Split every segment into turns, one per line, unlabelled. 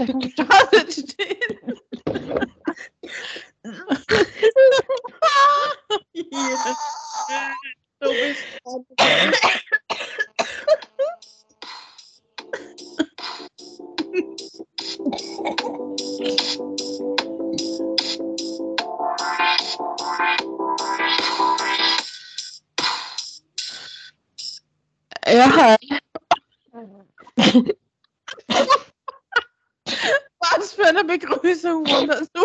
Aufzeichnung gestartet steht. Hier. Du bist Ja. Was für eine Begrüßung wunderst du?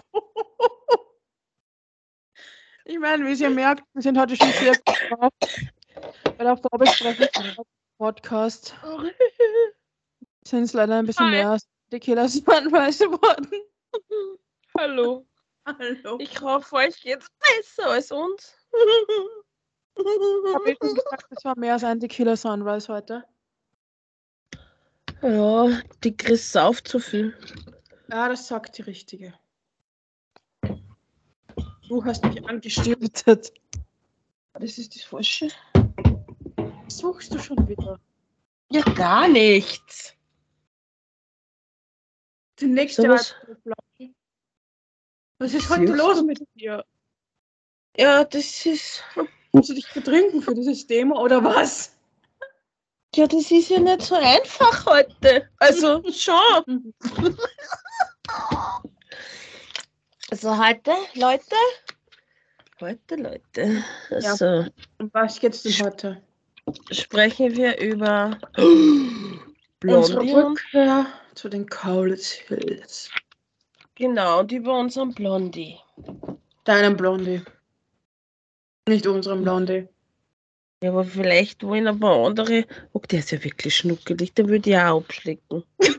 Ich meine, wie ihr merkt, wir sind heute schon sehr gut auf der Arbeitsstrecke Podcast sind es leider ein bisschen
Hi.
mehr als die Killer Sunrise geworden.
Hallo.
Hallo.
Ich hoffe, euch geht's besser als uns.
habe ich schon gesagt, es war mehr als ein Tequila Sunrise heute.
Ja, die Chris sauft zu viel.
Ja, das sagt die Richtige. Du hast mich angestiftet. Das ist das Falsche. Was suchst du schon wieder?
Ja, gar nichts.
Die nächste
So was-
Alkoholflasche. Was ist heute los mit dir?
Ja, das ist.
Musst du dich betrinken für dieses Demo oder was?
Ja, das ist ja nicht so einfach heute. Also schon. Also heute, Leute. Heute, Leute.
Ja.
Also
Um was geht's denn heute?
sprechen wir über
Unsere
Blondie
Rückkehr zu den Kaulitz Hills.
genau, und über unseren Blondie.
Deinem Blondie. Nicht unserem Blondie.
Ja, aber vielleicht wollen aber andere. Oh, der ist ja wirklich schnuckelig, den würde ich auch abschlecken.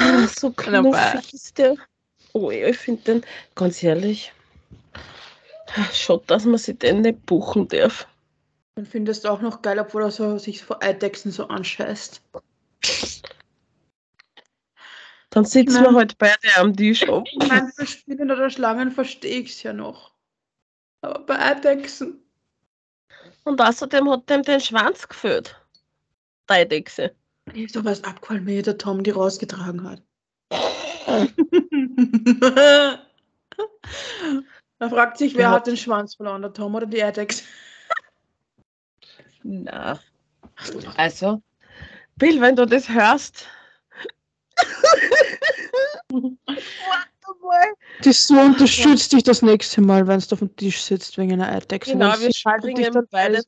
Ah, so knuffig ist der. Oh, ja, ich finde den, ganz ehrlich, schaut, dass man sich den nicht buchen darf.
Dann findest du auch noch geil, obwohl er so, sich vor Eidechsen so anscheißt.
Dann sitzen
Nein.
wir halt beide am Tisch ab.
Ich meine, bei Spinnen oder Schlangen verstehe ich es ja noch. Aber bei Eidechsen.
Und außerdem hat dem den Schwanz gefüllt. Die Eidechse.
Doch was abgefallen, wie der Tom die rausgetragen hat. da fragt sich, wer
Ja.
hat den Schwanz verloren, der Tom oder die Eidechse?
Na. Also, Bill, wenn du das hörst.
Das so unterstützt dich das nächste Mal, wenn du auf dem Tisch sitzt wegen einer Eidechse.
Genau, wir
sie haltet dich dann
beide.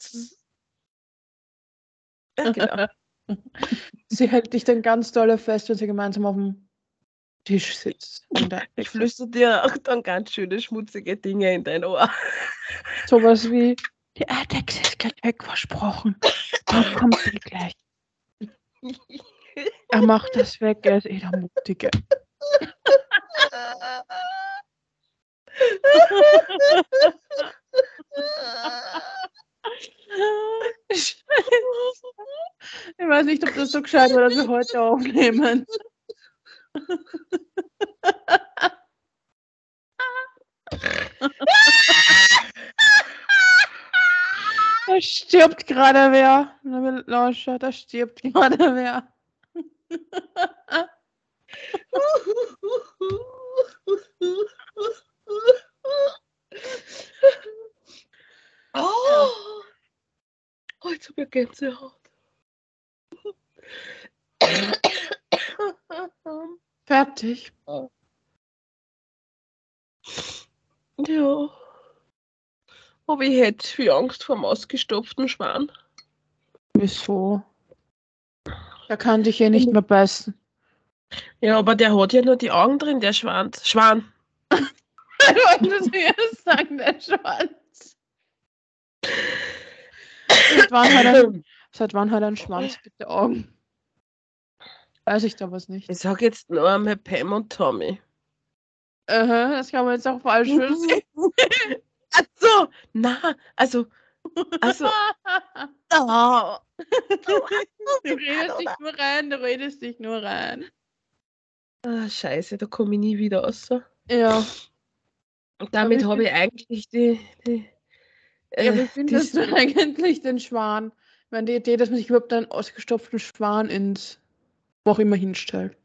Ja, genau.
Sie hält dich dann ganz doll fest, wenn sie gemeinsam auf dem Tisch sitzt. der
Ich
Eidechse.
flüster dir auch dann ganz schöne schmutzige Dinge in dein Ohr.
Sowas wie, die Eidechse ist gleich weg, versprochen. Dann kommt sie gleich. Er macht das weg, er ist eh der Mutige. Ich weiß nicht, ob das so gescheit war, dass wir heute aufnehmen. Da stirbt gerade wer. Lauscher, da stirbt gerade wer.
Oh, heute habe ich Gänsehaut.
Fertig.
Ja. Aber ich hätte viel Angst vor dem ausgestopften Schwan.
Wieso? Er kann dich eh nicht mehr beißen.
Ja, aber der hat ja nur die Augen drin, der Schwan. Schwan.
Ich wollte zuerst sagen, der Schwanz. Seit wann hat er, seit wann hat er einen Schwanz, bitte Augen? Weiß ich da was nicht.
Ich sag jetzt nur einmal Pam und Tommy.
Aha, das kann man jetzt auch falsch verstehen.
Ach so, na, also, also, oh.
Du redest dich nur rein, du redest dich nur rein.
Ah, scheiße, da komme ich nie wieder raus.
Ja.
Und damit habe ich eigentlich die, die
Ja, wie
äh,
findest du eigentlich den Schwan? Ich meine, die Idee, dass man sich überhaupt einen ausgestopften Schwan ins wo auch immer hinstellt.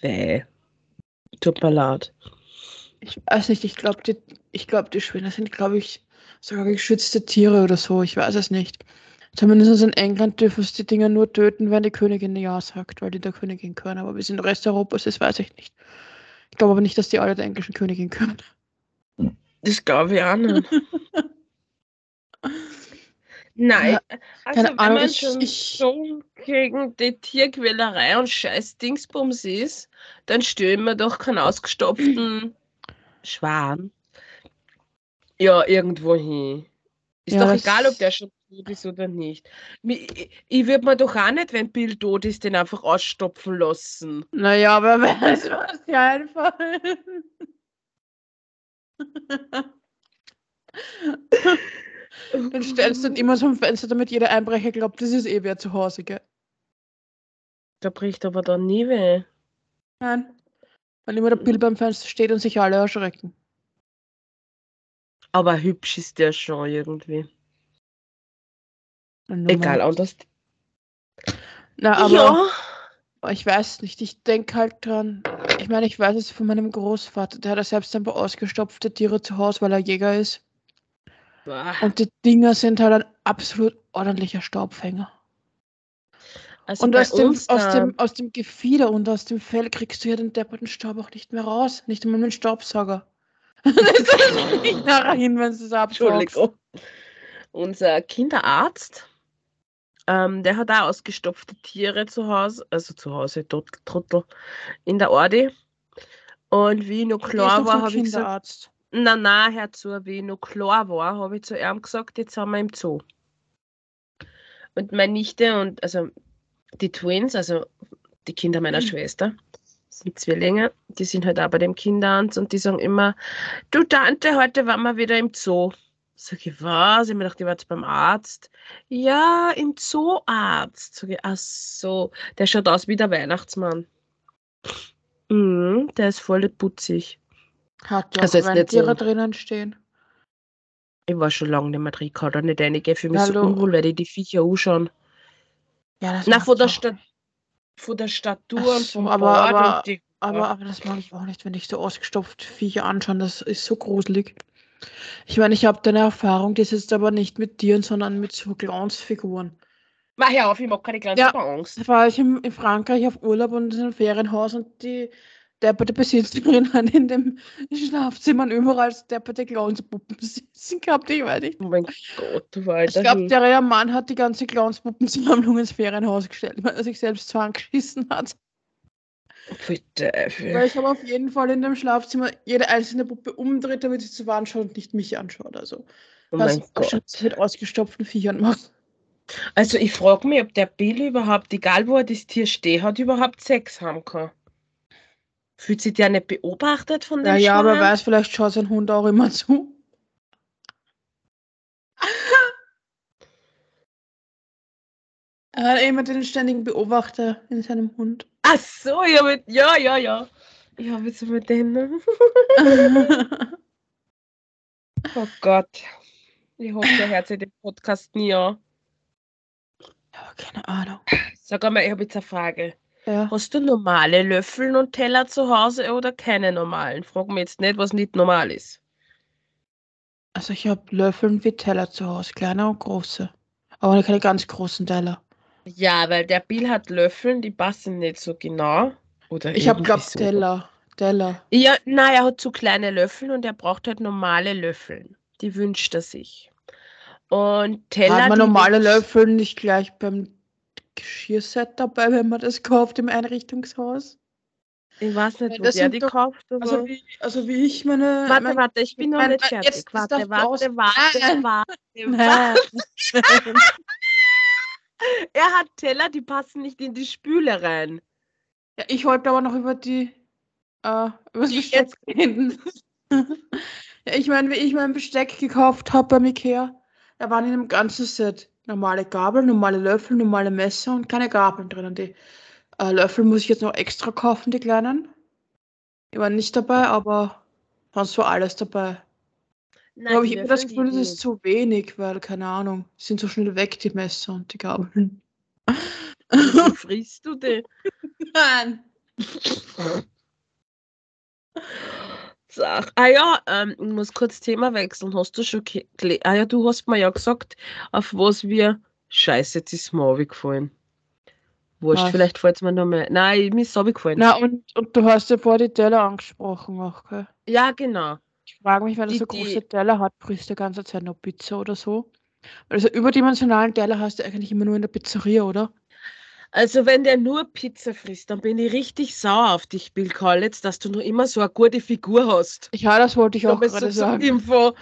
Nee. Tut mir leid.
Ich weiß nicht, ich glaube, die, ich glaub, die Schwäne sind, glaube ich, sogar geschützte Tiere oder so. Ich weiß es nicht. Zumindest in England dürfen sie die Dinger nur töten, wenn die Königin Ja sagt, weil die der Königin gehören. Aber wie es in Rest Europas ist, weiß ich nicht. Ich glaube aber nicht, dass die alle der englischen Königin gehören.
Das glaube ich auch nicht. Nein, also
keine
wenn
Ahnung,
man schon
ich-
so gegen die Tierquälerei und scheiß Dingsbums ist, dann stellen wir doch keinen ausgestopften Schwan ja irgendwo hin. Ist
Ja,
doch egal, ob der schon tot ist oder nicht. Ich, ich würde mir doch auch nicht, wenn Bill tot ist, den einfach ausstopfen lassen.
Naja, aber wer weiß, was dir einfällt. Dann stellst du ihn immer so am Fenster, damit jeder Einbrecher glaubt, das ist eh wer zu Hause, gell?
Da bricht aber dann nie weh.
Nein. Wenn immer der Bill beim Fenster steht und sich alle erschrecken.
Aber hübsch ist der schon irgendwie.
Dann
Egal, anders.
Na, aber
ja.
ich weiß nicht, ich denke halt dran. Ich meine, ich weiß es von meinem Großvater, der hat ja selbst ein paar ausgestopfte Tiere zu Hause, weil er Jäger ist.
Boah.
Und die Dinger sind halt ein absolut ordentlicher Staubfänger.
Also
Und aus dem, aus, dem, aus dem Gefieder und aus dem Fell kriegst du ja den depperten Staub auch nicht mehr raus. Nicht einmal mit dem Staubsauger. das ist nicht nachher hin, wenn du es.
Entschuldigung. Unser Kinderarzt, ähm, der hat auch ausgestopfte Tiere zu Hause, also zu Hause, Trottel, in der Ordi. Und wie ich noch klar war, habe ich gesagt,
Kinderarzt.
Na na, hör zu, wie ich noch klar war, habe ich zu ihm gesagt, jetzt sind wir im Zoo. Und meine Nichte und also die Twins, also die Kinder meiner
Mhm.
Schwester, sind Zwillinge, die sind halt auch bei dem Kinderarzt und die sagen immer, du Tante, heute waren wir wieder im Zoo. Sag ich, was? Ich mir gedacht, ich war jetzt beim Arzt. Ja, im Zooarzt. Sag ich, ach so, der schaut aus wie der Weihnachtsmann. Mhm, der ist voll putzig.
Hat ja
Also jetzt nicht so-
Rentiere drinnen stehen.
Ich war schon lange nicht mehr drin, kann da nicht reingehen. Für mich so
Hallo.
unwohl, weil ich die Viecher anschauen.
Ja, das
Na,
mag
von
ich
der, Sta von der Statur
Ach
und
so,
vom
aber-
Bart
aber-
die,
Aber, aber das mag ich auch nicht, wenn ich so ausgestopft Viecher anschaue. Das ist so gruselig. Ich meine, ich habe da eine Erfahrung, die ist aber nicht mit Tieren, sondern mit so Clownsfiguren.
Mach ja auf, ich mag keine kleinen
Ja.
Angst.
Da war ich im, in Frankreich auf Urlaub und in einem Ferienhaus und die depperte Besitzerin hat in dem Schlafzimmer und überall depperte Clownspuppen sitzen gehabt. Ich weiß nicht.
Oh mein Gott, du
Ich glaube,
Hund.
der Mann hat die ganze Clownspuppensammlung ins Ferienhaus gestellt, weil er sich selbst zusammengeschissen hat.
Bitte.
Weil ich habe auf jeden Fall in dem Schlafzimmer jede einzelne Puppe umdreht, damit sie zur Wand schaut und nicht mich anschaut. Also,
Oh mein Gott.
mit ausgestopften Viechern macht.
Also ich frage mich, ob der Bill überhaupt, egal wo er das Tier steht hat, überhaupt Sex haben kann. Fühlt sich der nicht beobachtet von dem
Ja, ja, aber weiß, vielleicht schaut sein Hund auch immer zu. Er hat immer den ständigen Beobachter in seinem Hund.
Ach so, ja, mit, ja, ja, ja. Ich habe jetzt mit denen. Oh Gott. Ich hoffe, der hört sich den Podcast nie an.
ja, keine Ahnung.
Sag einmal, ich habe jetzt eine Frage.
Ja.
Hast du normale Löffel und Teller zu Hause oder keine normalen? Frag mich jetzt nicht, was nicht normal ist.
Also ich habe Löffel wie Teller zu Hause, kleine und große. Aber keine ganz großen Teller.
Ja, weil der Bill hat Löffel, die passen nicht so genau. Oder
Ich habe, glaube
so.
Teller. Teller.
Ja, nein, er hat zu kleine Löffel und er braucht halt normale Löffel. Die wünscht er sich. Und Teller.
Hat man normale Löffel nicht gleich beim Geschirrset dabei, wenn man das kauft im Einrichtungshaus?
Ich weiß nicht, wo
das
der die
doch-
kauft.
Also wie, also wie ich meine...
warte,
mein,
warte, ich bin noch nicht fertig.
jetzt-
warte, warte, warte, warte, warte.
Nein.
Er hat Teller, die passen nicht in die Spüle rein.
Ja, ich wollte aber noch über die äh, über das Besteck reden. ja, ich meine, wie ich mein Besteck gekauft habe beim Ikea, da waren in dem ganzen Set normale Gabel, normale Löffel, normale Messer und keine Gabeln drinnen. Die äh, Löffel muss ich jetzt noch extra kaufen, die kleinen. Die waren nicht dabei, aber sonst war alles dabei.
Nein,
Aber ich habe das Gefühl, das ist zu wenig, weil, keine Ahnung, sind so schnell weg, die Messer und die Gabeln.
Wie frisst du die?
Nein.
Sag. Ah ja, ähm, ich muss kurz Thema wechseln. Hast du schon gele- Ah ja, du hast mir ja gesagt, auf was wir. Scheiße, jetzt ist mir runtergefallen. Wurscht,
Was?
vielleicht fällt es mir noch mehr. Nein, mir ist es runtergefallen.
Na, und, und du hast ja vor die Teller angesprochen auch, gell?
Ja, genau.
Ich frage mich, wenn er so
die-
große Teller hat, frisst die ganze Zeit noch Pizza oder so. Weil so überdimensionalen Teller hast du eigentlich immer nur in der Pizzeria, oder?
Also, wenn der nur Pizza frisst, dann bin ich richtig sauer auf dich, Bill Collins, dass du noch immer so eine gute Figur hast.
Ja, das wollte ich auch gerade
so
sagen.
Info.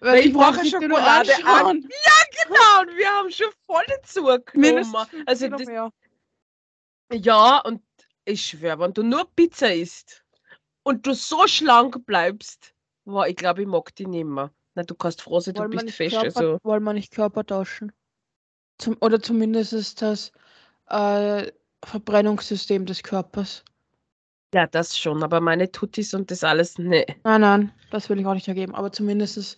Weil
ich brauche
brauche
Schokolade an. Genau, und wir haben schon volle zugenommen. Also, das, ja, und ich schwöre, wenn du nur Pizza isst und du so schlank bleibst, boah, ich glaube, ich mag die nicht mehr. Na, du kannst froh sein, du bist fest.
Körper,
Also,
wollen wir nicht Körper tauschen? Zum, oder zumindest ist das äh, Verbrennungssystem des Körpers.
ja, das schon, aber meine Tutis und das alles, ne.
Nein, nein, das will ich auch nicht ergeben. Aber zumindest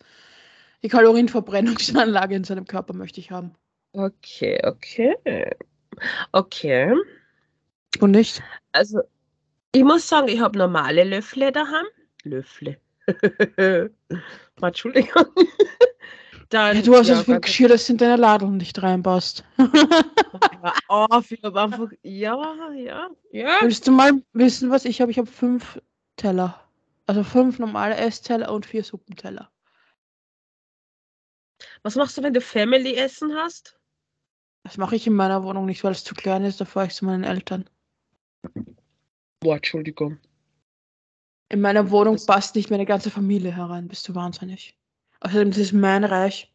die Kalorienverbrennungsanlage in seinem Körper möchte ich haben.
Okay, okay. Okay.
Und nicht?
Also, ich muss sagen, ich habe normale Löffel daheim. Löffel. Entschuldigung. Dann,
Ja, du hast
ja,
so viel
ganz-
Geschirr, das in deine Ladeln nicht reinpasst.
auf, ich habe einfach, ja, ja, ja.
Willst du mal wissen, was ich habe? Ich habe fünf Teller. Also fünf normale Essteller und vier Suppenteller.
Was machst du, wenn du Family-Essen hast?
Das mache ich in meiner Wohnung nicht, weil es zu klein ist. Da fahre ich zu meinen Eltern.
Boah, Entschuldigung.
In meiner Wohnung passt nicht meine ganze Familie herein. Bist du wahnsinnig? Außerdem, das ist mein Reich.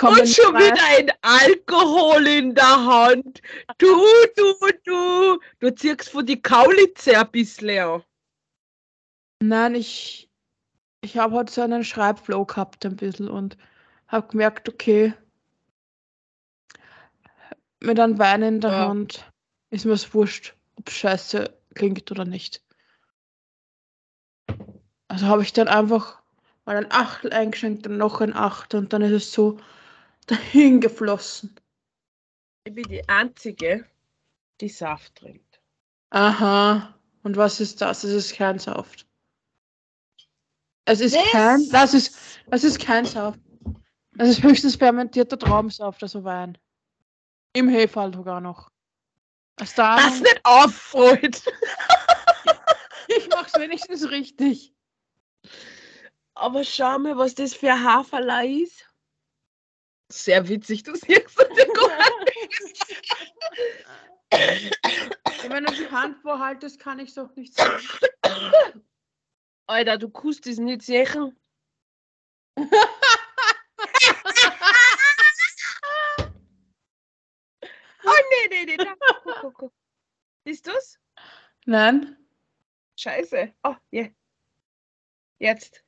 Und schon
rein.
wieder ein Alkohol in der Hand. Du, du, du. Du ziehst von die Kaulitze ein bisschen an.
Nein, ich, ich habe heute so einen Schreibflow gehabt ein bisschen und habe gemerkt, okay, mit einem Wein in der
Ja.
Hand ist mir es wurscht, ob scheiße klingt oder nicht. Also habe ich dann einfach mal ein Achtel eingeschenkt und noch ein Achtel und dann ist es so dahin geflossen.
Ich bin die Einzige, die Saft trinkt.
Aha. Und was ist das? Es ist kein Saft. Es ist
Das-
kein, das ist, das ist kein Saft. Das ist höchstens fermentierter Traubensaft, also Wein. Im Hefall sogar noch. Da,
Das nicht auffreut.
ich mach's wenigstens richtig.
Aber schau mal, was das für ein Haferlei ist. Sehr witzig, du siehst.
Wenn du die Hand vorhaltest, kann ich doch nicht sehen.
Alter, du kannst das nicht sehen. nee, nee, nee, da. Guck, guck, guck. Siehst du's?
Nein,
Scheiße. Oh, ja. Jetzt.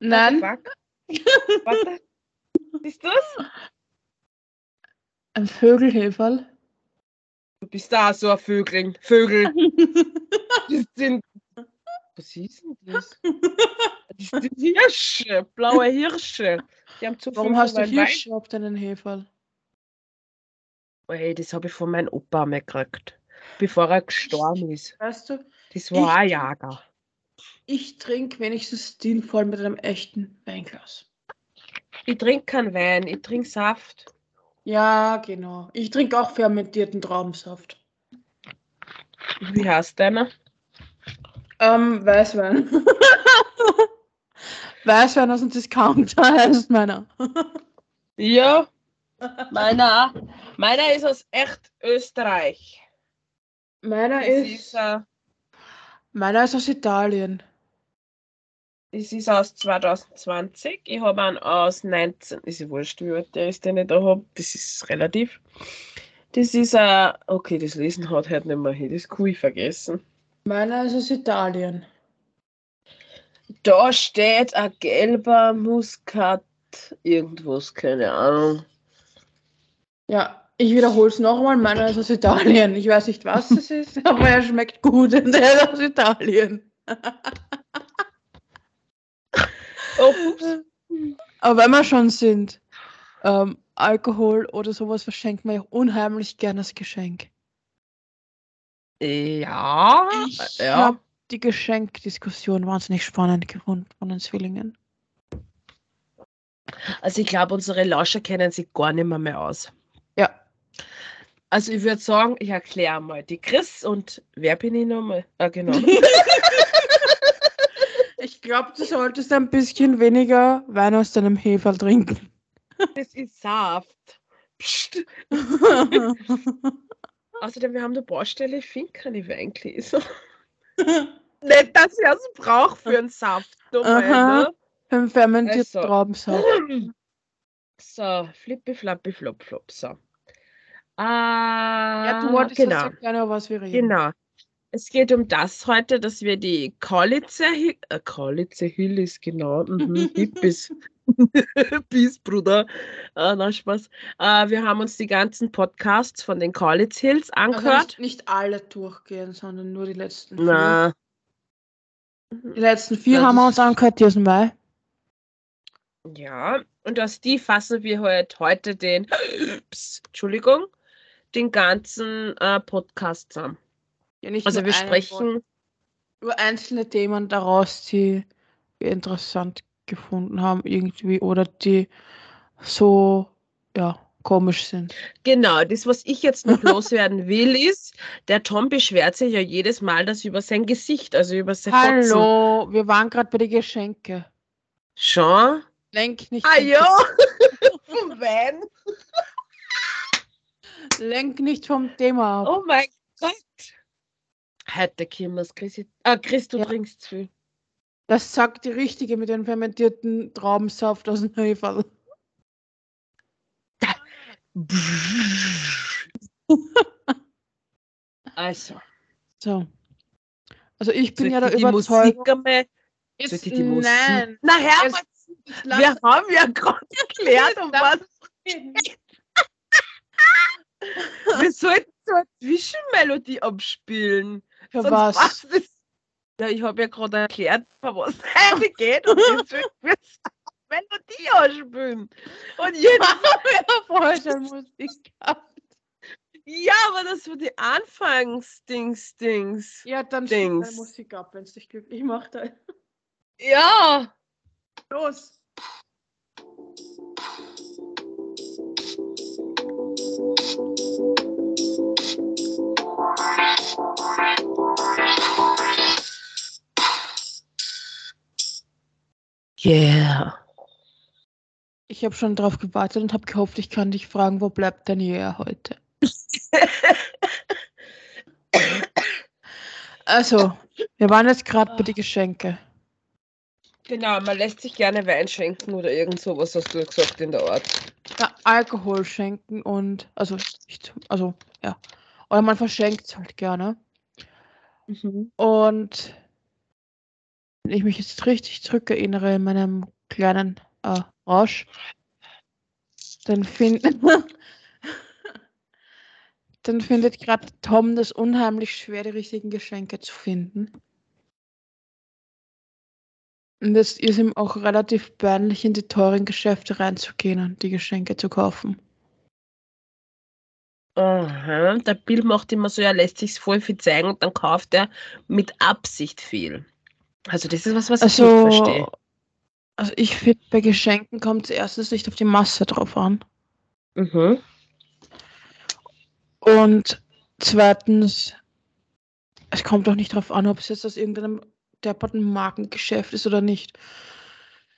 nein.
Fuck? Warte. Siehst du's?
Ein Vögelheferl.
Du bist da so ein Vögeln. Vögel. Das sind. Was ist denn das? Das sind Hirsche. Blaue Hirsche. Die haben zu
Warum hast du Hirsche auf deinen Heferl?
Wein- Ey, das habe ich von meinem Opa einmal gekriegt. Bevor er gestorben ist.
Weißt du,
Das war ein Jager.
ich trinke wenigstens stilvoll mit einem echten Weinglas.
Ich trinke keinen Wein, ich trinke Saft.
Ja, genau. Ich trinke auch fermentierten Traubensaft.
Wie heißt deiner?
Ähm, Weißwein. Weißwein aus dem Discounter heißt meiner.
Ja, meiner. Meiner ist aus echt Österreich.
Meiner
Das
ist,
ist, äh,
meiner ist aus Italien.
das ist aus 2020. Ich habe einen aus 19. Ist ja wurscht, wie alt der ist, den ich da habe. Das ist relativ. Das ist ein. Okay, das Lesen hat halt nicht mehr hin. Das kann ich vergessen.
Meiner ist aus Italien.
Da steht ein gelber Muskat. Irgendwas, keine Ahnung.
Ja, ich wiederhole es nochmal. Meiner ist aus Italien. Ich weiß nicht, was es ist, aber er schmeckt gut und er ist aus Italien.
Oh, ups.
Aber wenn wir schon sind, ähm, Alkohol oder sowas verschenkt man ja unheimlich gerne als Geschenk.
Ja,
Ich
ja.
habe die Geschenkdiskussion wahnsinnig spannend gefunden von den Zwillingen.
Also ich glaube, unsere Lauscher kennen sich gar nicht mehr, mehr aus. Also ich würde sagen, ich erkläre mal die Chris und wer bin ich nochmal? Ah, genau.
Ich glaube, du solltest ein bisschen weniger Wein aus deinem Heferl trinken.
das ist Saft. Psst. Außerdem, wir haben eine Baustelle, ich finde keine Weingläser. Nicht, dass ich es brauche für einen Saft. Nochmal, ne?
Fermentierten
Also.
Traubensaft.
So, flippi, flappi, flop, flop. So. Ah,
Ja, du wolltest
genau.
genau. gerne was wir reden.
Genau. Es geht um das heute, dass wir die Kaulitze, Hi- äh, Kaulitze Hillis, genau, mhm, Hippies, Peace, Bruder, äh, na Spaß. Äh, wir haben uns die ganzen Podcasts von den Kaulitz Hills
Also
angehört.
nicht, nicht alle durchgehen, sondern nur die letzten vier.
Na,
Die letzten vier
Ja,
haben wir uns angehört, die aus dem Mai.
ja, und aus die fassen wir halt heute den, Psst, Entschuldigung, den ganzen äh, Podcast zusammen.
Ja,
Also wir sprechen,
über einzelne Themen daraus, die wir interessant gefunden haben irgendwie oder die so ja komisch sind.
Genau, das, was ich jetzt noch loswerden will, ist, der Tom beschwert sich ja jedes Mal, dass über sein Gesicht, also über sein Fotzen.
Hallo, wir waren gerade bei den Geschenke.
Schon?
Lenk nicht,
Ah ja, Wein.
Lenk nicht vom Thema ab.
Oh mein Gott. Heute Kimmers, Chris, ah, Chris, du
Ja.
trinkst zu viel.
Das sagt die Richtige mit dem fermentierten Traubensaft aus dem Heferl.
Also,
So. Also ich bin ja.
Musik einmal,
Jetzt,
die Musik?
nein.
Na, Herr,
Es-
wir haben ja gerade erklärt, um was wir sollten so eine Zwischenmelodie abspielen.
Für
Sonst
was?
es. Ja, ich habe ja gerade erklärt, für was es heute geht und jetzt ich eine Melodie ausspielen. Und jetzt,
ja, vorher schon Musik gehabt.
ja, aber das war die Anfangsdings-Dings.
Ja, dann spiel deine
Dings.
Musik ab, wenn es dich glücklich macht. dann.
Ja,
Los.
Yeah.
Ich habe schon drauf gewartet und habe gehofft, ich kann dich fragen, wo bleibt dein Yeah heute? Also, wir waren jetzt gerade bei den Geschenke.
Genau, man lässt sich gerne Wein schenken oder irgend sowas, hast du gesagt in der Art.
Ja, Alkohol schenken und, also, nicht, also, ja. Oder man verschenkt es halt gerne. Und wenn ich mich jetzt richtig zurückerinnere in meinem kleinen äh, Rausch, dann, find, dann findet gerade Tom das unheimlich schwer, die richtigen Geschenke zu finden. Und es ist ihm auch relativ peinlich, in die teuren Geschäfte reinzugehen und die Geschenke zu kaufen.
Aha, der Bill macht immer so, er lässt sich voll viel zeigen und dann kauft er mit Absicht viel. Also das ist was, was ich nicht verstehe.
Also, also ich finde, bei Geschenken kommt es erstens nicht auf die Masse drauf an.
Mhm.
Und zweitens, es kommt auch nicht darauf an, ob es jetzt aus irgendeinem depperten Markengeschäft ist oder nicht.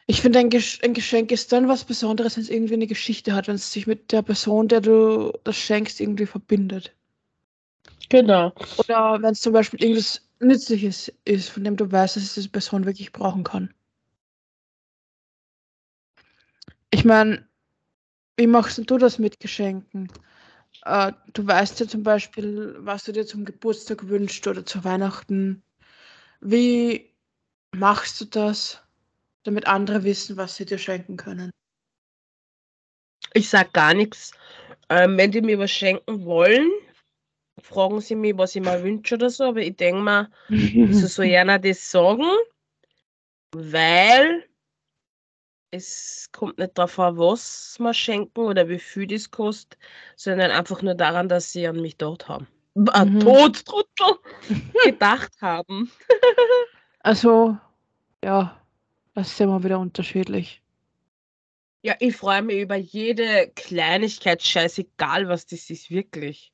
Ich finde, ein, Gesch ein Geschenk ist dann was Besonderes, wenn es irgendwie eine Geschichte hat, wenn es sich mit der Person, der du das schenkst, irgendwie verbindet.
Genau.
Oder wenn es zum Beispiel irgendwas Nützliches ist, von dem du weißt, dass es diese Person wirklich brauchen kann. Ich meine, wie machst du das mit Geschenken? Äh, du weißt ja zum Beispiel, was du dir zum Geburtstag wünschst oder zu Weihnachten. Wie machst du das, damit andere wissen, was sie dir schenken können?
Ich sag gar nichts. Ähm, wenn die mir was schenken wollen, fragen sie mich, was ich mir wünsche oder so, aber ich denke mir, sie so gerne das sagen, weil es kommt nicht darauf an, was wir schenken oder wie viel das kostet, sondern einfach nur daran, dass sie an mich dort haben. Äh,
Mhm.
tot, Trottel, gedacht haben.
Also, ja, das ist immer wieder unterschiedlich.
Ja, ich freue mich über jede Kleinigkeit, scheißegal, was das ist, wirklich.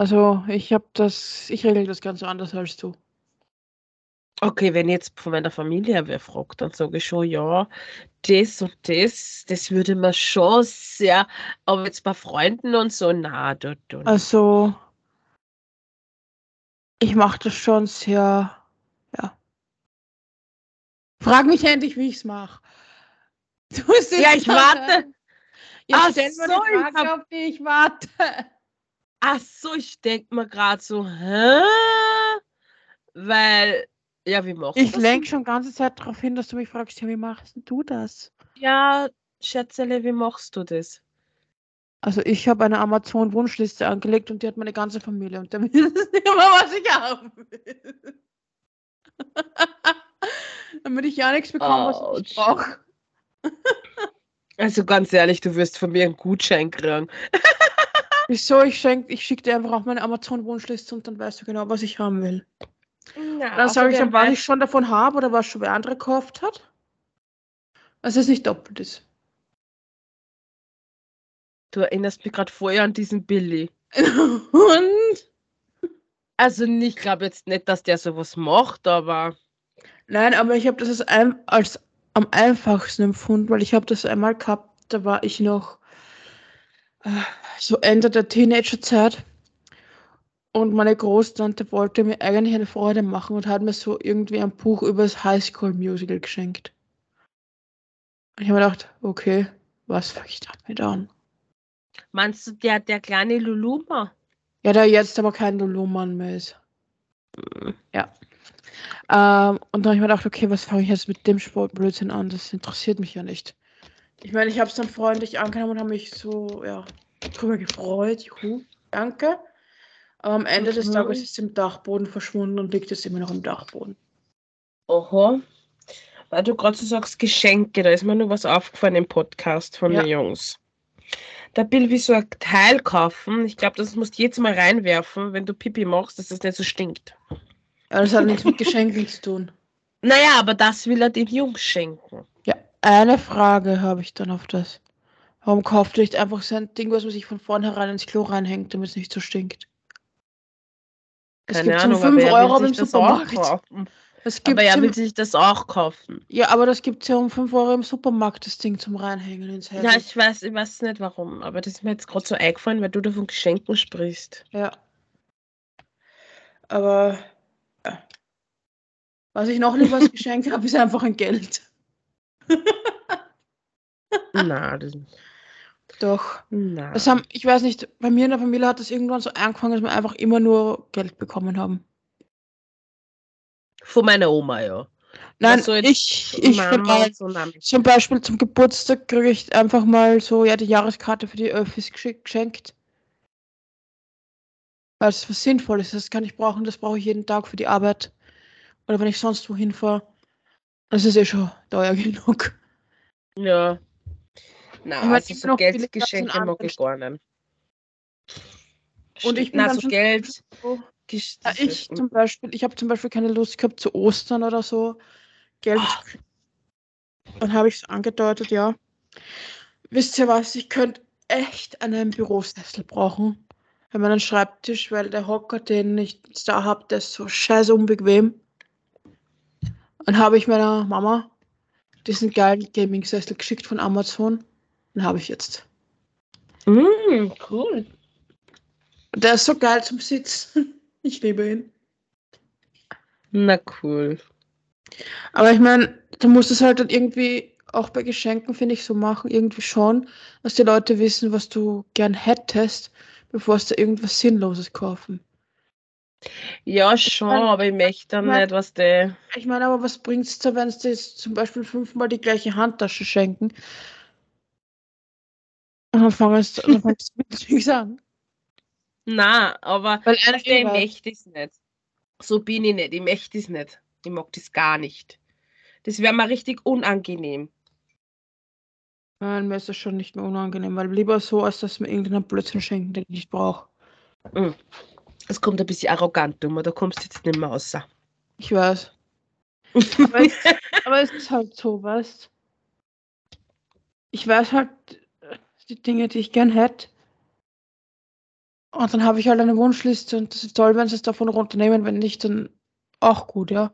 Also, ich habe das, ich regel das ganz anders als du.
Okay, wenn jetzt von meiner Familie wer fragt, dann sage ich schon, ja, das und das, das würde mir schon sehr, aber jetzt bei Freunden und so, na, du.
Also, ich mache das schon sehr, ja. Frag mich endlich, wie ich es mache. Du
Ja, ich warte.
Ja,
Ach
stell mir
so, ich
Frage,
hab-
auf die ich warte.
Ach so, ich denke mir gerade so, hä? Weil, ja, wie machst du
Ich lenke schon ganze Zeit darauf hin, dass du mich fragst, ja, wie machst du das?
Ja, Schätzele, wie machst du das?
Also ich habe eine Amazon-Wunschliste angelegt und die hat meine ganze Familie und damit ist es immer, was ich haben will. damit ich ja nichts bekomme, was ich brauche.
Also ganz ehrlich, du wirst von mir einen Gutschein kriegen.
Wieso? Ich, schenk, ich schicke dir einfach auch meine Amazon-Wunschliste und dann weißt du genau, was ich haben will.
Ja,
Dann sage ich dann, was ich schon davon habe oder was schon wer andere gekauft hat. Dass es nicht doppelt ist.
Du erinnerst mich gerade vorher an diesen Billy.
und?
Also ich glaube jetzt nicht, dass der sowas macht, aber
Nein, aber ich habe das als, als am einfachsten empfunden, weil ich habe das einmal gehabt, da war ich noch so Ende der Teenagerzeit und meine Großtante wollte mir eigentlich eine Freude machen und hat mir so irgendwie ein Buch über das Highschool Musical geschenkt. Und ich habe mir gedacht, okay, was fange ich damit an?
meinst du der, der kleine Luluma?
Ja, da jetzt aber kein Lulumann mehr ist.
Hm.
Ja. Ähm, und dann habe ich mir gedacht, okay, was fange ich jetzt mit dem Sportblödsinn an? Das interessiert mich ja nicht. Ich meine, ich habe es dann freundlich angenommen und habe mich so, ja, drüber gefreut. Juhu, danke. Aber am Ende des
Mhm.
Tages ist es im Dachboden verschwunden und liegt jetzt immer noch im Dachboden.
Oho. Weil du gerade so sagst, Geschenke, da ist mir nur was aufgefallen im Podcast von
Ja.
den Jungs. Der Bill will so ein Teil kaufen. Ich glaube, das musst du jetzt mal reinwerfen, wenn du Pipi machst, dass das nicht so stinkt.
Aber das hat nichts mit Geschenken zu tun.
Naja, aber das will er den Jungs schenken.
Eine Frage habe ich dann auf das. Warum kauft ihr nicht einfach so ein Ding, was man sich von vornherein ins Klo reinhängt, damit es nicht so stinkt? Es
Keine
gibt
Ahnung,
so 5
aber er
Euro im Supermarkt. Es gibt
Aber er will sich das auch kaufen.
Ja, aber das gibt es ja um 5 Euro im Supermarkt, das Ding zum Reinhängen ins Handy.
Ja, ich weiß, ich weiß nicht warum, aber das ist mir jetzt gerade so eingefallen, weil du da von Geschenken sprichst.
Ja. Aber ja. was ich noch lieber als Geschenk habe, ist einfach ein Geld.
Na, das,
Doch.
na.
Das haben, ich weiß nicht, bei mir in der Familie hat das irgendwann so angefangen, dass wir einfach immer nur Geld bekommen haben.
Von meiner Oma, ja.
Nein,
so jetzt
ich, ich
Mama so, nein.
Zum Beispiel zum Geburtstag kriege ich einfach mal so, ja, die Jahreskarte für die Öffis geschenkt. Weil es was Sinnvolles ist. Das kann ich brauchen, das brauche ich jeden Tag für die Arbeit. Oder wenn ich sonst wohin fahre. Das ist eh schon teuer genug.
Ja. Na, also so Geldgeschenke mag ich gar nicht.
Und ich bin
Na,
dann
so
schon-
Geld.
So. Ja, ich zum Beispiel, ich habe zum Beispiel keine Lust gehabt zu Ostern oder so. Geld. Kriegen. Dann habe ich es angedeutet, ja. Wisst ihr was? Ich könnte echt einen Bürosessel brauchen. Für meinen Schreibtisch, weil der Hocker, den ich da habe, der ist so scheiße unbequem. Dann habe ich meiner Mama diesen geilen Gaming-Sessel geschickt von Amazon. Den habe ich jetzt.
Mm, cool.
Der ist so geil zum Sitzen. Ich liebe ihn.
Na cool.
Aber ich meine, du musst es halt dann irgendwie auch bei Geschenken, finde ich, so machen, irgendwie schon, dass die Leute wissen, was du gern hättest, bevor sie da irgendwas Sinnloses kaufen.
Ja, schon,
mein-
aber ich möchte dann
mein-
nicht, was der.
Ich meine, aber was bringt es da, wenn sie dir zum Beispiel fünfmal die gleiche Handtasche schenken? Und dann fangst du mit nichts an.
Na, aber
Weil
weißt du, ich
einer
möchte es nicht. So bin ich nicht. Ich möchte es nicht. Ich mag das gar nicht. Das wäre mir richtig unangenehm.
Nein, mir ist das schon nicht mehr unangenehm, weil lieber so, als dass mir irgendeinen Blödsinn schenken, den ich nicht brauche.
Es kommt ein bisschen arrogant um, da kommst du jetzt nicht mehr raus.
Ich weiß. Aber es, aber es ist halt so, weißt Ich weiß halt äh, die Dinge, die ich gern hätte. Und dann habe ich halt eine Wunschliste und das ist toll, wenn sie es davon runternehmen, wenn nicht, dann auch gut, ja.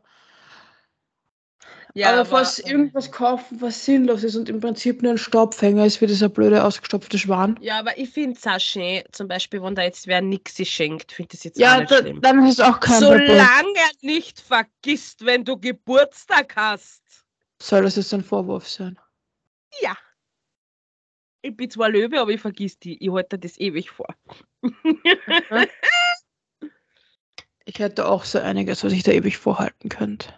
Aber falls
ähm,
irgendwas kaufen, was sinnlos ist und im Prinzip nur ein Staubfänger ist, wie dieser blöde ausgestopfte Schwan.
Ja, aber ich finde es auch schön, zum Beispiel, wenn da jetzt wer nix schenkt, finde ich das jetzt auch
Ja,
nicht
da,
schlimm.
dann ist es auch kein Problem.
Solange er nicht vergisst, wenn du Geburtstag hast.
Soll das jetzt ein Vorwurf sein?
Ja. Ich bin zwar Löwe, aber ich vergiss die. Ich halte das ewig vor.
Ich hätte auch so einiges, was ich da ewig vorhalten könnte.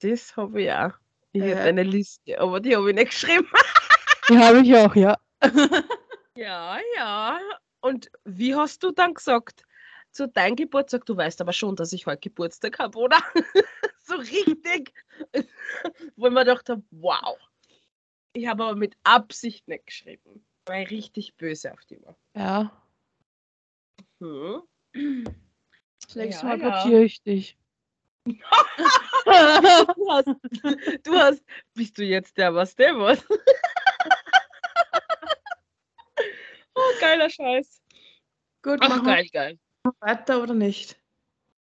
Das habe ich auch. Ich
Ja.
hätte eine Liste, aber die habe ich nicht geschrieben.
Die habe ich auch, ja.
Ja, ja. Und wie hast du dann gesagt? Zu deinem Geburtstag, du weißt aber schon, dass ich heute Geburtstag habe, oder? so richtig. Wo ich mir gedacht habe, wow. Ich habe aber mit Absicht nicht geschrieben, weil ich richtig böse auf die war.
Ja.
Hm?
Das nächste
Ja,
Mal
ja.
blockiere ich dich.
Du hast, du hast, bist du jetzt der, was der was? oh, geiler Scheiß.
Gut,
Ach, geil, geil.
weiter oder nicht?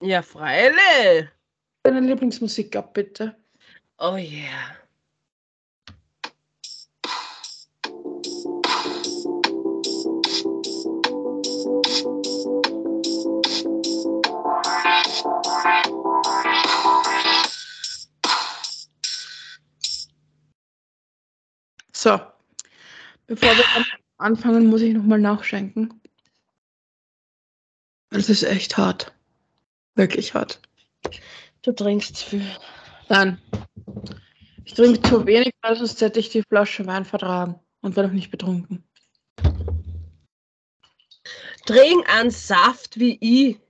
Ja, freilich.
Deine Lieblingsmusik ab, bitte.
Oh yeah.
So. Bevor wir an- anfangen, muss ich nochmal nachschenken. Das ist echt hart. Wirklich hart.
Du trinkst zu viel.
Nein. Ich trinke zu wenig, weil sonst hätte ich die Flasche Wein vertragen und wäre noch nicht betrunken.
Trink einen Saft wie ich.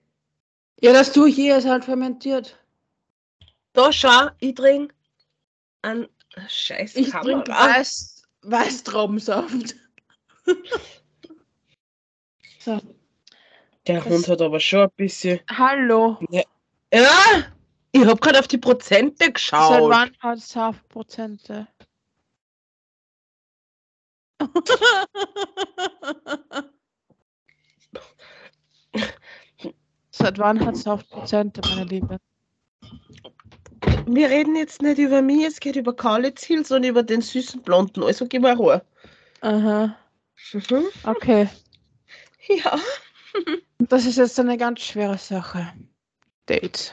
Ja, das tue ich je, ist halt fermentiert.
Da schau, ich trinke einen Scheiß
Ich trinke Weiß, Weißtraubensaft. so.
Der
Das-
Hund hat aber schon ein bisschen.
Hallo.
Ja, ich habe gerade auf die Prozente
Seit
geschaut.
wann hat Saftprozente? Seit wann hat Saftprozente, meine Liebe?
Wir reden jetzt nicht über mich, es geht über Karlitz Hill, sondern über den süßen Blonden. Also gib mal Ruhe.
Aha,
Mhm.
okay.
Ja.
Das ist jetzt eine ganz schwere Sache. Dates.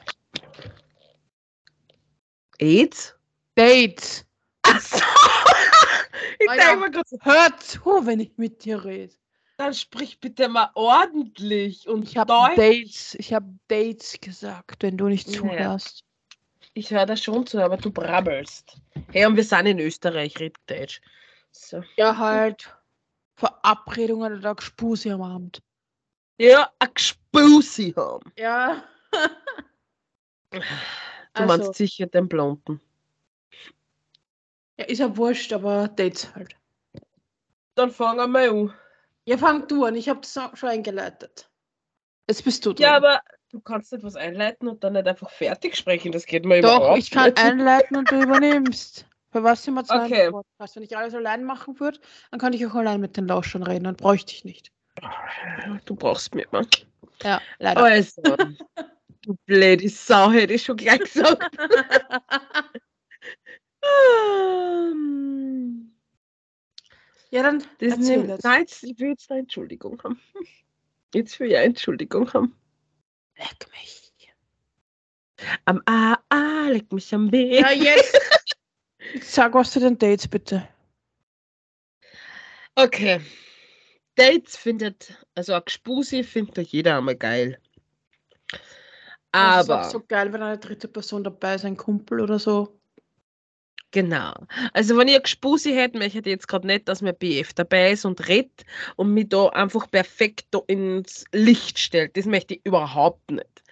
AIDS?
Dates.
Achso. ich denke mal kurz,
Hör zu, wenn ich mit dir rede.
dann sprich bitte mal ordentlich und
Ich habe. Dates. Ich habe Dates gesagt, wenn du nicht zuhörst.
Ich höre da schon zu, aber du brabbelst. Hey, und wir sind in Österreich, red Deutsch. So.
Ja, halt. Verabredungen oder Gespuse am Abend.
Ja, ein Gespusi haben.
Ja.
Du
Also-
meinst sicher den Blonden.
Ja, ist ja wurscht, aber Dates halt.
Dann fangen wir an.
Ja, fang du an. Ich habe das schon eingeleitet. Jetzt bist du dran.
Ja, aber du kannst etwas einleiten und dann nicht einfach fertig sprechen. Das geht mir
Doch,
überhaupt
ich kann
nicht.
einleiten und du übernimmst. Für was sind wir zwei
Okay.
Podcast? Wenn ich alles allein machen würde, dann könnte ich auch allein mit den Lauschern reden und bräuchte ich nicht.
Du brauchst mich immer.
Ja, leider.
Also, du blöde Sau, hätte ich schon gleich gesagt.
Ja, dann
das
erzähl
nein, jetzt, ich will jetzt eine Entschuldigung haben. Jetzt will ich eine Entschuldigung haben.
Leck mich.
Am A, A, leg mich am B.
Ja, jetzt. Sag was zu den Dates, bitte.
Okay. Dates findet, also ein Gspusi findet jeder einmal geil.
Das ist
Aber,
auch so geil, wenn eine dritte Person dabei ist, ein Kumpel oder so.
Genau. Also, wenn ich ein Gspusi hätte, möchte ich jetzt gerade nicht, dass mein BF dabei ist und redet und mich da einfach perfekt da ins Licht stellt. Das möchte ich überhaupt nicht.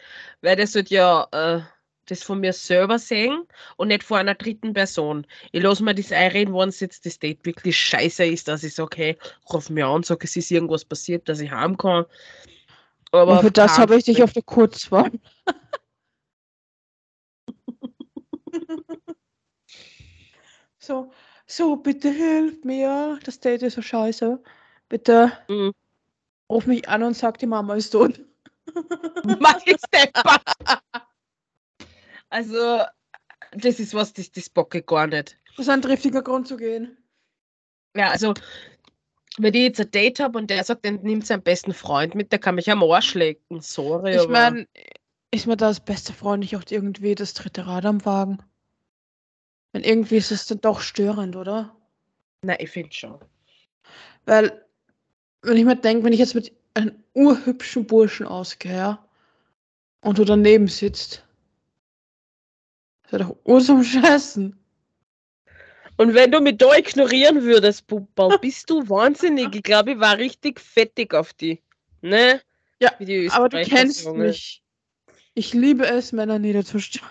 Weil das wird ja äh, das von mir selber sehen und nicht von einer dritten Person. Ich lasse mir das einreden, wenn es jetzt das Date wirklich scheiße ist, dass ich sage, hey, ruf mir an, sage, es ist irgendwas passiert, dass ich heim kann.
Aber
Aber
für das habe ich dich auf der Kurzwahl. so, so, bitte hilf mir. Das Date ist so scheiße. Bitte
Mhm.
ruf mich an und sag, die Mama ist tot.
Mach ich Stepper. Also, das ist was, das, das bocke gar nicht.
Das ist ein triftiger Grund zu gehen.
Ja, also, wenn ich jetzt ein Date habe und der sagt, dann nimmt seinen besten Freund mit, der kann mich am Arsch lecken. Sorry,
Ich meine, ist mir das beste Freund nicht auch irgendwie das dritte Rad am Wagen? Wenn irgendwie ist es dann doch störend, oder?
Nein, ich finde schon.
Weil, wenn ich mir denke, wenn ich jetzt mit einem urhübschen Burschen ausgehe, ja, und du daneben sitzt, das wäre doch ur zum Scheißen.
Und wenn du mich da ignorieren würdest, Puppal, bist du wahnsinnig. Ich glaube, ich war richtig fettig auf die. Ne?
Ja, Aber du kennst
sagen.
mich. Ich liebe es, Männer niederzustellen.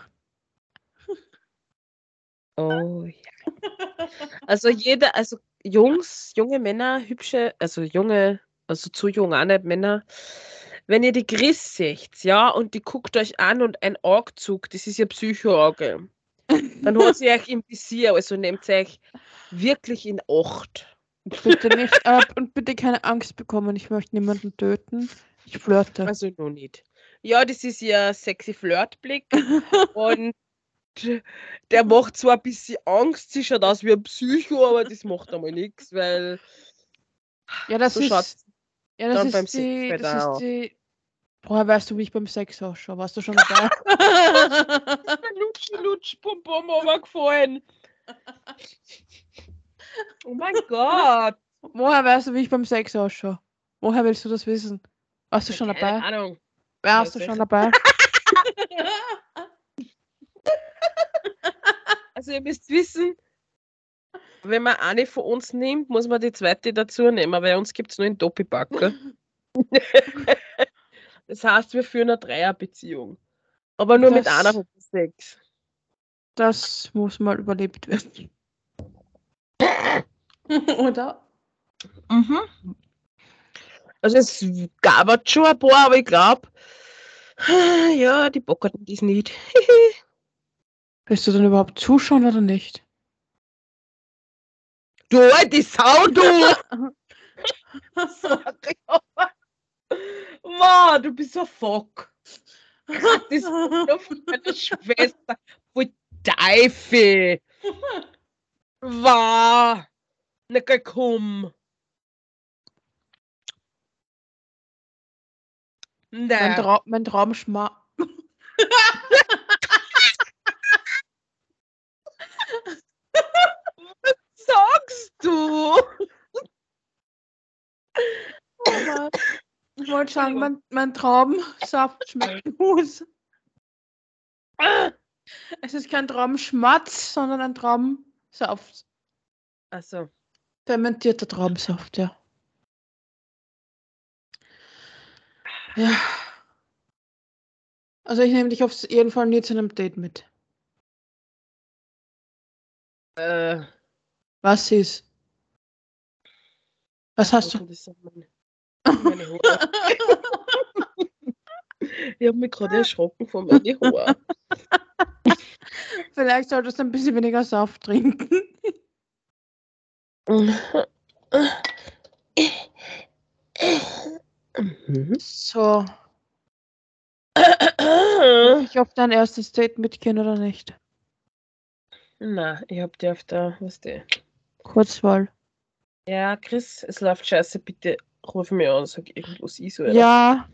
Oh ja. Also jeder, also Jungs, junge Männer, hübsche, also junge, also zu jung auch nicht Männer, wenn ihr die Chris seht, ja, und die guckt euch an und ein Augzug, das ist ja Psychoauge, dann holt sie euch im Visier, also nehmt sie euch wirklich in Acht.
Bitte nicht ab und bitte keine Angst bekommen. Ich möchte niemanden töten. Ich flirte.
Also noch nicht. Ja, das ist ja sexy Flirtblick und der macht zwar ein bisschen Angst, sie schaut aus wie ein Psycho, aber das macht einmal nichts, weil
Ja, das
so
ist. Ja, das
dann
ist
beim
die.
Sex
Das
weiter
ist die. Woher weißt du, wie ich beim Sex ausschaue? Warst du schon dabei?
Lutsch, Lutsch, Pum Pum gefallen. Oh mein Gott.
Woher weißt du, wie ich beim Sex ausschaue? Woher willst du das wissen? Warst du schon
Keine
dabei?
Ahnung.
Warst du schon dabei?
Also ihr müsst wissen, wenn man eine von uns nimmt, muss man die zweite dazu nehmen, weil bei uns gibt es nur einen Doppelpack. gell? das heißt, wir führen eine Dreierbeziehung. Aber nur mit
Das-
einer von sechs.
Das muss mal überlebt werden. Oder?
Also es gab schon ein paar, aber ich glaube, ja, die bockerten das nicht.
Willst du denn überhaupt zuschauen oder nicht?
Du alte Sau, du! Wow, du bist ein Fock. Das ist von meiner Schwester. Voll Teufel. Wow. Na komm.
Mein,
Nein.
Trau mein Traum schma.
sagst du?
Aber ich wollte sagen, mein, mein Traumsaft schmeckt Mus. Es ist kein Traumschmatz, sondern ein Traumsaft.
Also,
Fermentierter Traumsaft, ja. Ja. Also ich nehme dich auf jeden Fall nie zu einem Date mit.
Äh,
Was ist? Was hast du?
meine, Haare. Ich habe mich gerade erschrocken von meinen Haaren.
Vielleicht solltest du ein bisschen weniger Saft trinken.
Mhm.
So, ich auf dein erstes Date mitgehen oder nicht?
Na, ich hab die auf der, was die.
Kurzwahl.
Ja, Chris, es läuft scheiße, bitte ruf mich an, sag irgendwas ist so.
Ja,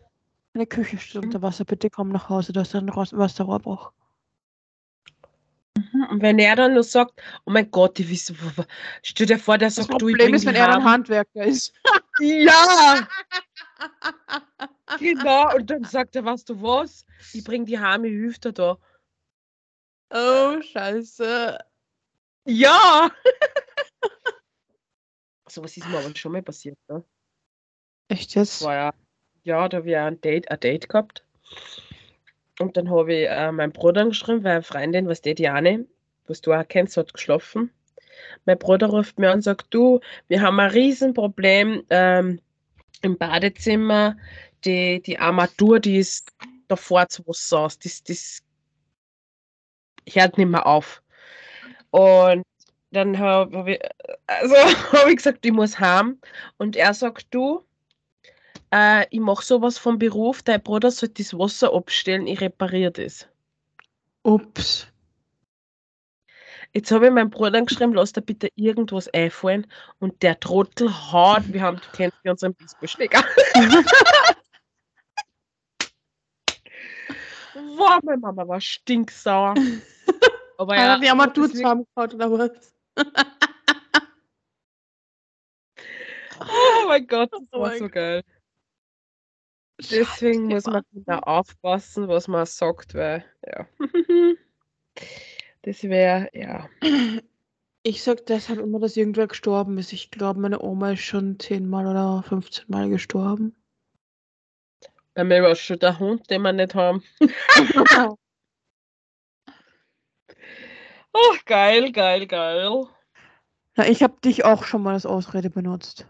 meine Küche steht unter Wasser. Bitte komm nach Hause, da ist ein Wasserrohrbruch.
Und wenn er dann nur sagt, oh mein Gott, ich weiß, w- w- stell dir vor, der
Das
sagt, du, ich
Problem
bring
ist, wenn er ein. Handwerker ist.
Ja, genau. Und dann sagt er, weißt du was? Ich bring die hilf dir da.
Oh, scheiße.
Ja! so was ist mir aber schon mal passiert, ne?
Echt jetzt?
War ja, ja, da wir ein Date, ein Date gehabt. und dann habe ich äh, meinen Bruder geschrieben, weil eine Freundin, was die Diane, was du auch kennst, hat geschlafen. Mein Bruder ruft mir an und sagt, du, wir haben ein Riesenproblem ähm, im Badezimmer. Die, die Armatur, die ist davor zu Wasser aus. Das, das hört nicht mehr auf. Und dann habe hab ich, also, hab ich gesagt, ich muss heim. Und er sagt, du, äh, ich mache sowas vom Beruf, dein Bruder sollte das Wasser abstellen, ich repariere das.
Ups.
Jetzt habe ich meinem Bruder geschrieben, lass dir bitte irgendwas einfallen. Und der Trottel haut, wir haben, du kennst ja unseren Baseballschläger. Wow, meine Mama war stinksauer. Aber
Ja,
ja,
wir haben du zusammengehauen oder was?
oh mein Gott, das
Oh
war so geil. Deswegen muss man da aufpassen, was man sagt, weil, ja. Das wäre, ja.
Ich sag deshalb immer, dass irgendwer gestorben ist. Ich glaube, meine Oma ist schon zehnmal oder 15 Mal gestorben.
Mir war schon der Hund, den wir nicht haben. Oh, geil, geil, geil.
Na, ich habe dich auch schon mal als Ausrede benutzt.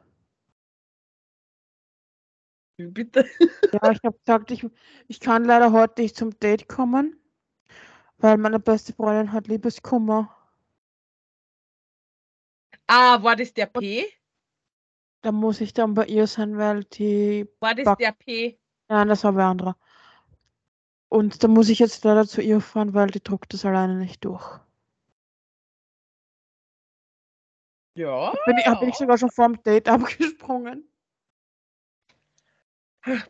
Wie Bitte.
Ja, ich habe gesagt, ich, ich kann leider heute nicht zum Date kommen, weil meine beste Freundin hat Liebeskummer.
Ah, war das der P?
Da muss ich dann bei ihr sein, weil die.
War das
Back-
der P?
Nein, das war wer anderer. Und da muss ich jetzt leider zu ihr fahren, weil die druckt das alleine nicht durch.
Ja.
Bin ich, bin ich sogar schon vor dem Date abgesprungen.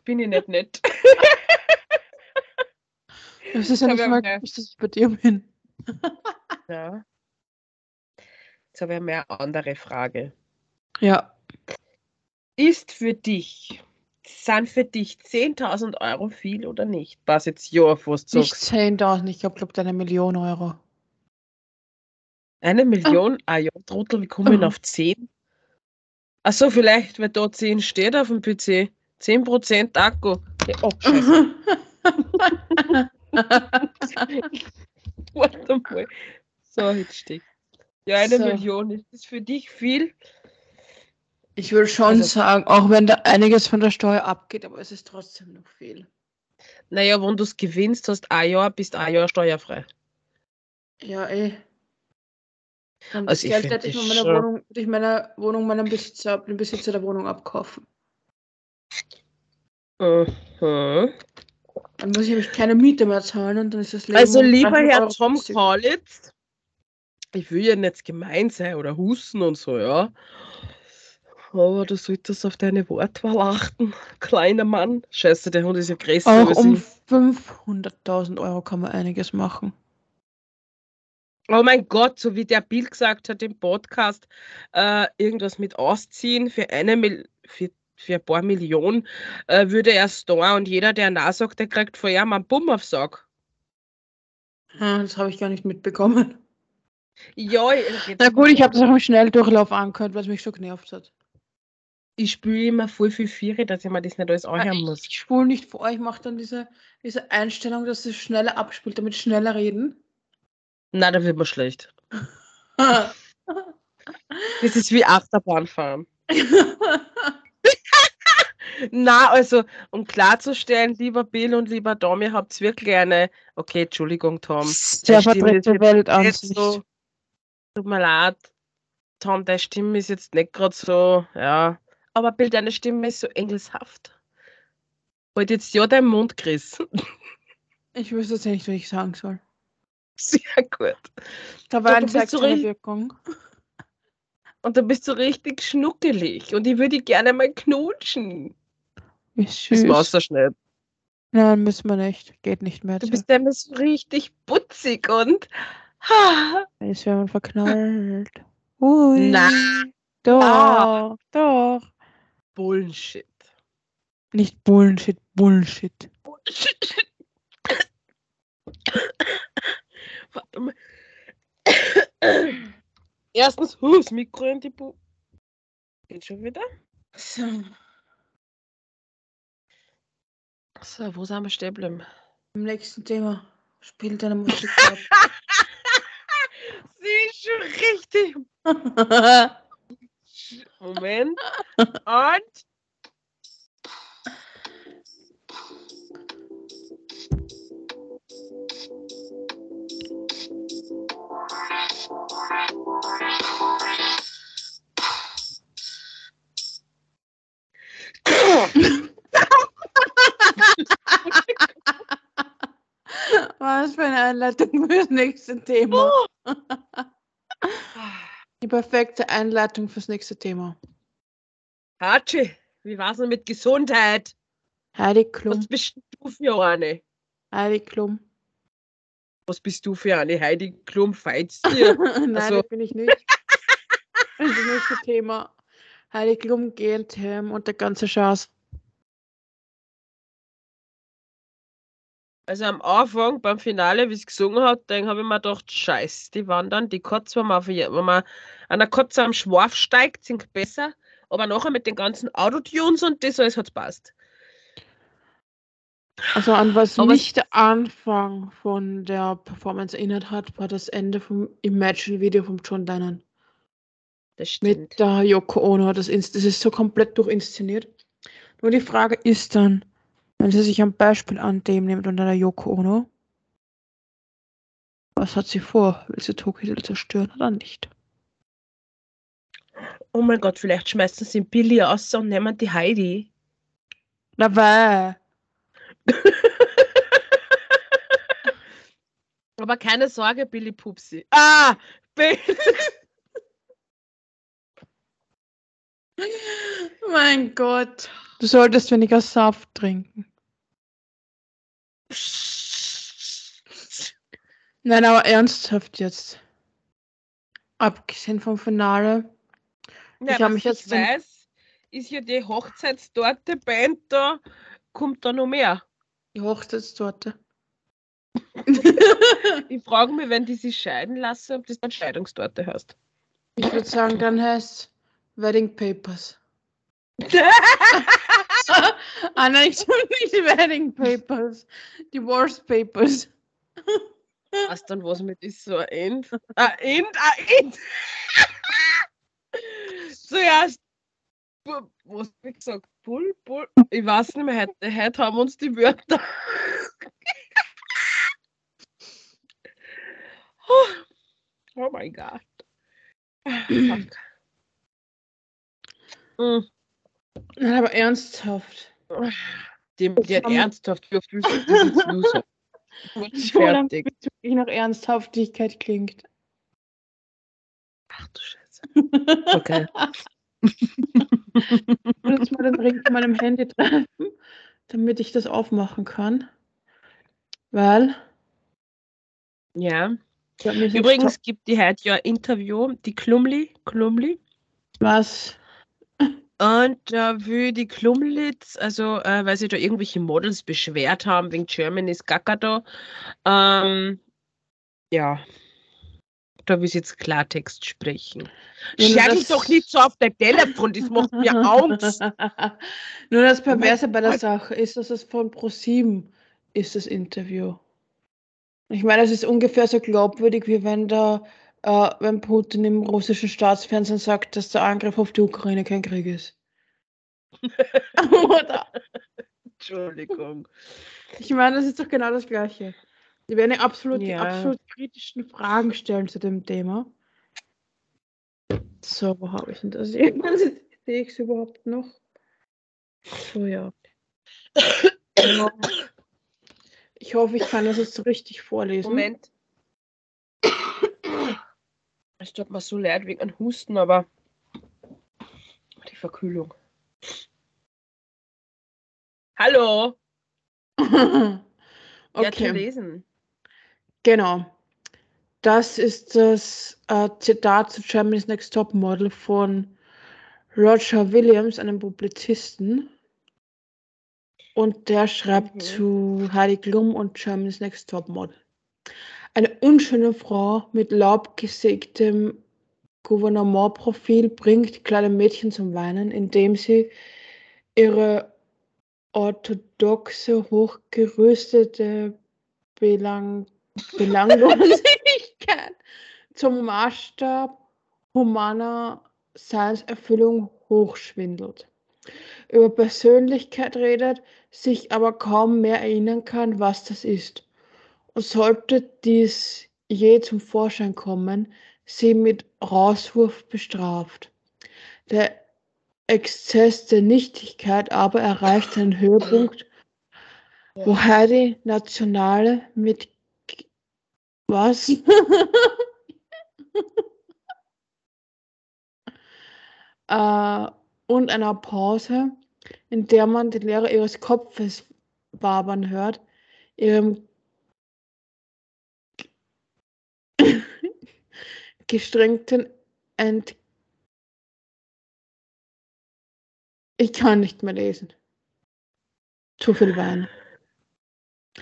Bin ich nicht nett.
Es ist ja nicht mal dass ich bei dir bin.
Ja. Jetzt habe ich mehr andere Frage.
Ja.
Ist für dich, sind für dich 10.000 Euro viel oder nicht? Was jetzt ja fast
Nicht
sagst.
10.000, ich glaube, glaub, eine Million Euro.
Eine Million? Ah ja, Trottel, wie komme ich denn
Mhm.
auf 10? Achso, vielleicht, weil da 10 steht auf dem PC. 10% Akku. Ja, Oh, scheiße. Warte mal. So, jetzt steht. Ja, eine
So.
Million. Ist das für dich viel?
Ich will schon
Also-
sagen, auch wenn da einiges von der Steuer abgeht, aber es ist trotzdem noch viel.
Naja, wenn du es gewinnst, hast ein Jahr, bist ein Jahr steuerfrei.
Ja, eh. Und
Also ich
das Geld hätte ich von meiner Wohnung, würde ich meiner Wohnung meinem Besitzer, dem Besitzer der Wohnung abkaufen.
Mhm.
Dann muss ich nämlich keine Miete mehr zahlen und dann ist das Leben
Also lieber
300
Herr
Euro
Tom. Kaulitz, ich will ja nicht gemein sein oder husten und so, ja. Aber du solltest auf deine Wortwahl achten, kleiner Mann. Scheiße, der Hund ist ja größer
Auch um
ich.
500.000 Euro kann man einiges machen.
Oh mein Gott, so wie der Bill gesagt hat im Podcast, äh, irgendwas mit Ausziehen für eine Mil für, für ein paar Millionen äh, würde er da und jeder, der na sagt, der kriegt von ihm einen Bumm aufs Sack.
Ja, das habe ich gar nicht mitbekommen.
Ja,
Na gut, ich habe das auch im Schnelldurchlauf angehört, es mich so genervt hat.
Ich spiele immer voll viel Viere, dass ich mir das nicht alles anhören
ich,
muss.
ich spule nicht vor, ich mache dann diese, diese Einstellung, dass es schneller abspielt, damit schneller reden.
Na, da wird man schlecht. Das ist wie Achterbahnfahren. Na, also, um klarzustellen, lieber Bill und lieber Dom, ihr habt wirklich eine. Okay, Entschuldigung, Tom. Stimme ist
verdrehte
jetzt
Weltansicht.
Nicht so, tut mir leid. Tom, deine Stimme ist jetzt nicht gerade so, ja. Aber Bill, deine Stimme ist so engelshaft. Halt jetzt ja dein Mund, Chris.
Ich wüsste jetzt nicht, was ich sagen soll.
Sehr gut. Du
Wein
bist
zeigt
so
Wirkung.
Und du bist so richtig schnuckelig. Und ich würde gerne mal knutschen.
Wie
Das
süß.
machst du schnell.
Nein, müssen wir nicht. Geht nicht mehr.
Du bist immer so richtig putzig und.
Jetzt werden wir verknallt. Ui.
Na.
Doch,
Ah.
doch.
Bullshit.
Nicht Bullshit, Bullshit.
Bullshit. Warte mal. Erstens, huh, das Mikro in die Bu. Geht schon wieder?
So.
So, wo sind wir stehen bleiben?
Im nächsten Thema. Spiel deine Musik ab.
Sie ist schon richtig. Moment. Und.
Was für eine Einleitung für das nächste Thema. Die perfekte Einleitung fürs nächste Thema.
Hatschi, wie war's denn mit Gesundheit?
Heidi Klum.
Was bist du für eine?
Heidi Klum.
Was bist du für eine? Heidi Klum feitst dir.
Nein,
Also-
das bin ich nicht. Das nächste Thema. Heidi Klum, GNTM und der ganze Schatz.
Also am Anfang, beim Finale, wie es gesungen hat, dann habe ich mir gedacht, scheiß, die wandern, die Kotze, wenn man, auf, wenn man an der Kotze am Schwarf steigt, sind besser. Aber nachher mit den ganzen Autotunes und das alles hat passt.
Also an was
Aber-
mich der Anfang von der Performance erinnert hat, war das Ende vom Imagine-Video von John Lennon.
Das stimmt.
Mit der Yoko Ono. Das, das ist so komplett durchinszeniert. Nur die Frage ist dann, wenn sie sich ein Beispiel an dem nimmt unter der Yoko Ono, was hat sie vor? Will sie Tokio zerstören oder nicht?
Oh mein Gott, vielleicht schmeißen sie Billy aus und nehmen die Heidi.
Na weh.
Aber keine Sorge, Billy Pupsi. Ah! Billy.
Mein Gott. Du solltest weniger Saft trinken. Nein, aber ernsthaft jetzt. Abgesehen vom Finale.
Ja,
Ich hab
was
mich jetzt
ich weiß, ist ja die Hochzeitstorte Band da, kommt da noch mehr.
Die Hochzeitstorte.
Ich frage mich, wenn die sich scheiden lassen, ob das dann Scheidungstorte heißt.
Ich würde sagen, dann heißt Wedding Papers. ah nein, ich tue nicht Wedding Papers. Divorce Papers.
Was dann was mit ist so ein End? Ein End, ein End! Zuerst, was hab ich gesagt? Bull, Bull. Ich weiß nicht mehr, heute, heute haben uns die Wörter. oh, oh mein Gott. Fuck. Mm.
Nein, aber ernsthaft.
Die, die hat
Am-
ernsthaft?
So lange,
Fertig.
wirklich nach Ernsthaftigkeit klingt.
Ach du Scheiße. Okay.
Ich jetzt mal den Ring von meinem Handy treffen, damit ich das aufmachen kann. Weil.
Ja. Übrigens gibt die heute ja ein Interview, die Klumli, Klumli.
Was?
Und da will die Klumlitz, also äh, weil sich da irgendwelche Models beschwert haben wegen Germany's Gaga da, ähm, ja, da will sie jetzt Klartext sprechen.
Das-
doch nicht so auf dein Telefon, das macht mir Angst.
Nur das Perverse
mein
bei der
Gott.
Sache ist, dass es von ProSieben ist, das Interview. Ich meine, es ist ungefähr so glaubwürdig, wie wenn da, äh, wenn Putin im russischen Staatsfernsehen sagt, dass der Angriff auf die Ukraine kein Krieg ist. Oder?
Entschuldigung.
Ich meine, das ist doch genau das Gleiche. Die werden ja absolut, die
Ja.
absolut kritischen Fragen stellen zu dem Thema. So, wo habe ich denn das? Sehe ich es überhaupt noch? So, ja. Ich hoffe, ich kann das jetzt richtig vorlesen.
Moment. Es tut mir so leid wegen einem Husten, aber die Verkühlung. Hallo, ja, zu
okay,
lesen.
genau. Das ist das äh, Zitat zu Germany's Next Top Model von Roger Williams, einem Publizisten. Und der schreibt
Mhm.
zu Heidi Klum und Germany's Next Top Model. Eine unschöne Frau mit laubgesägtem Gouvernementprofil bringt kleine Mädchen zum Weinen, indem sie ihre orthodoxe, hochgerüstete Belang Belanglosigkeit zum Maßstab humaner Seinserfüllung hochschwindelt. Über Persönlichkeit redet, sich aber kaum mehr erinnern kann, was das ist. Sollte dies je zum Vorschein kommen, sie mit Rauswurf bestraft. Der Exzess der Nichtigkeit aber erreicht einen Höhepunkt, wo Heidi Nationale mit was? äh, und einer Pause, in der man die Leere ihres Kopfes wabern hört, ihrem gestrengten Ent Ich kann nicht mehr lesen. Zu viel Wein.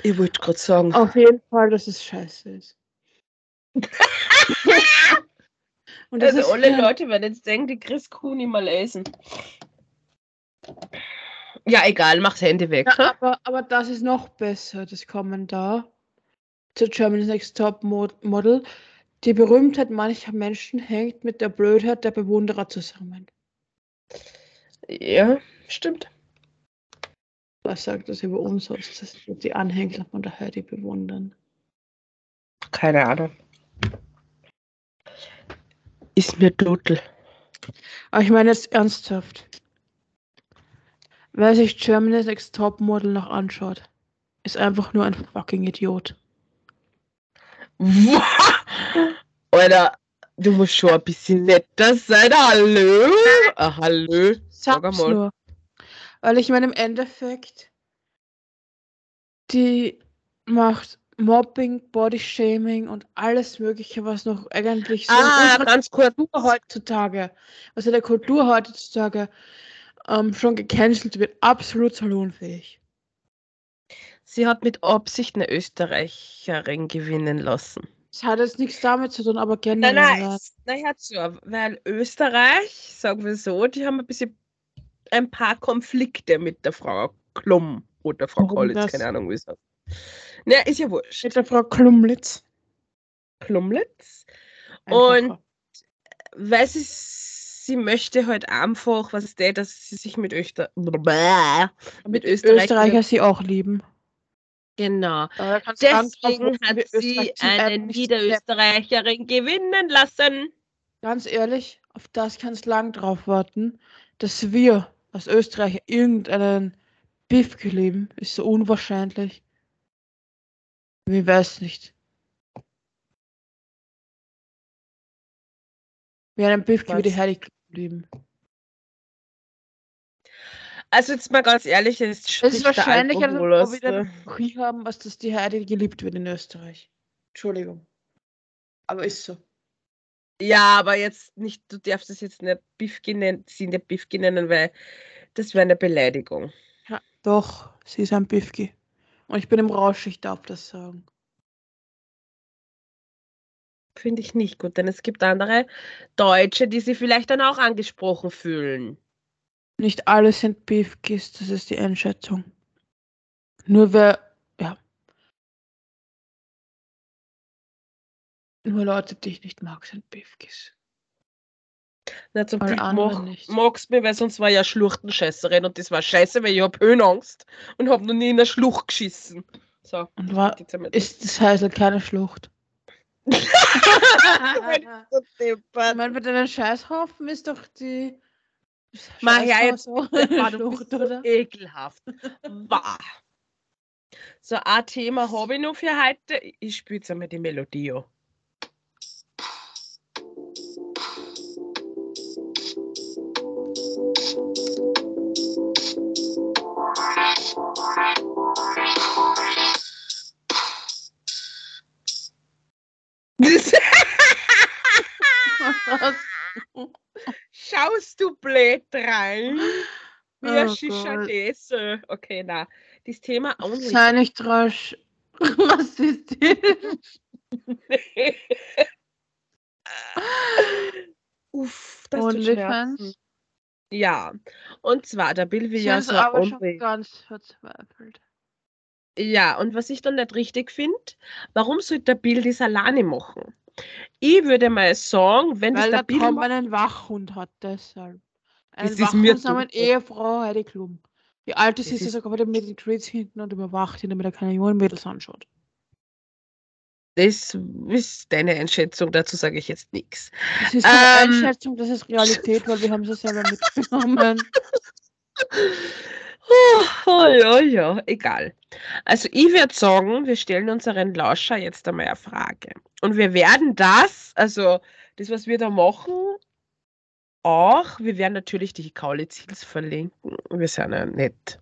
Ich wollte gerade sagen.
Auf jeden Fall, dass es scheiße ist.
Und also ist alle Leute werden jetzt denken, die Chris Kuh nicht mal lesen. Ja, egal, mach's Handy weg.
Ja, aber, aber das ist noch besser, das Kommentar zu Germany's Next Top Model. Die Berühmtheit mancher Menschen hängt mit der Blödheit der Bewunderer zusammen.
Ja, stimmt.
Was sagt das über uns aus, dass die Anhänger von der Heidi bewundern?
Keine Ahnung. Ist mir total.
Aber ich meine jetzt ernsthaft. Wer sich Germany's Next Top Model noch anschaut, ist einfach nur ein fucking Idiot.
Alter, du musst schon ein bisschen netter sein. Hallo? Ah, hallo?
Sag mal. Nur. Weil ich meine, im Endeffekt, die macht Mobbing, Bodyshaming und alles Mögliche, was noch eigentlich
so ah, ganz
Kultur heutzutage, was in der Kultur heutzutage ähm, schon gecancelt wird, absolut salonfähig.
Sie hat mit Absicht eine Österreicherin gewinnen lassen.
Das hat jetzt nichts damit zu tun, aber generell.
Nein, nein, nein, hat so, weil Österreich, sagen wir so, die haben ein bisschen ein paar Konflikte mit der Frau Klum oder Frau Kollitz, keine Ahnung, wie es heißt. Na, ist ja wurscht.
Mit der Frau Klumlitz.
Klumlitz. Und weil sie, sie möchte halt einfach, was ist der, dass sie sich mit, Öster
mit Österreich Österreicher sie auch lieben.
Genau. Deswegen hat sie eine Niederösterreicherin gewinnen lassen.
Ganz ehrlich, auf das kannst du lang drauf warten, dass wir aus Österreich irgendeinen Beef leben, ist so unwahrscheinlich. Ich weiß nicht. Wir haben einen Beef wie die Heilig geblieben.
Also jetzt mal ganz ehrlich, es
ist wahrscheinlicher, dass wir wieder Krieg haben, als dass die Heidi geliebt wird in Österreich. Entschuldigung. Aber ist so.
Ja, aber jetzt nicht, du darfst es jetzt nicht Biff nennen, sie nicht Biffki nennen, weil das wäre eine Beleidigung.
Ja, doch, sie ist ein Biffki. Und ich bin im Rausch, ich darf das sagen.
Finde ich nicht gut, denn es gibt andere Deutsche, die sich vielleicht dann auch angesprochen fühlen.
Nicht alle sind Beefkis, das ist die Einschätzung. Nur wer, ja. Nur Leute, die ich nicht mag, sind Beefkis.
Na, zum Glück mach, magst mir, weil sonst war ja Schluchtenscheißerin und das war scheiße, weil ich hab Höhenangst und hab noch nie in der Schlucht geschissen. So.
Und war, ist das Heisel keine Schlucht? ich meine, bei deinem Scheißhaufen ist doch die
Mach ja jetzt so. Schlucht, oder? ekelhaft. Bah. So, ein Thema habe ich noch für heute. Ich spiele jetzt einmal die Melodie. Schaust du blöd rein? Ein oh Shisha Okay, na. Das Thema
Only. Sei nicht rasch rassistisch. nee.
Uff, das Onlyfans? Ja, und zwar, da will wir ja so
aber schon ganz verzweifelt.
Ja, und was ich dann nicht richtig finde, warum sollte der Bill das alleine machen? Ich würde mal sagen, wenn das
Weil
der
der
macht,
einen Wachhund hat, deshalb. Einen
Das ist mir
Wachhund
zu-
Ehefrau Heidi Klum. Die alte
Das
sitzt
ist-
sogar wieder mit den Treats hinten und überwacht ihn, damit er keine jungen Mädels anschaut.
das ist deine Einschätzung, dazu sage ich jetzt nichts.
Das ist keine
Ähm.
Einschätzung, das ist Realität, weil wir haben es selber mitgenommen.
Oh, ja, ja, egal. Also ich würde sagen, wir stellen unseren Lauscher jetzt einmal eine Frage. Und wir werden das, also das, was wir da machen, auch, wir werden natürlich die Kaulitz-Hills verlinken. Wir sind ja nett.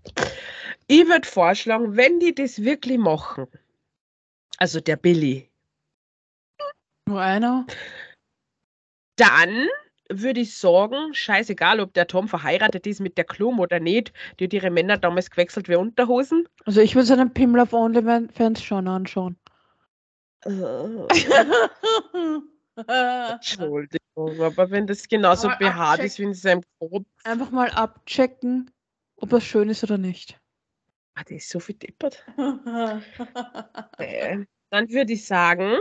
Ich würde vorschlagen, wenn die das wirklich machen, also der Billy,
Nur einer.
dann würde ich sagen, scheißegal, ob der Tom verheiratet ist mit der Klum oder nicht, die hat ihre Männer damals gewechselt wie Unterhosen.
Also ich würde seinen Pimmel auf OnlyFans schon anschauen.
Entschuldigung, aber wenn das genauso
Aber
behaart ist wie in seinem Kopf,
Einfach mal abchecken, ob das schön ist oder nicht.
ah, das ist so viel deppert. Äh, Dann würde ich sagen,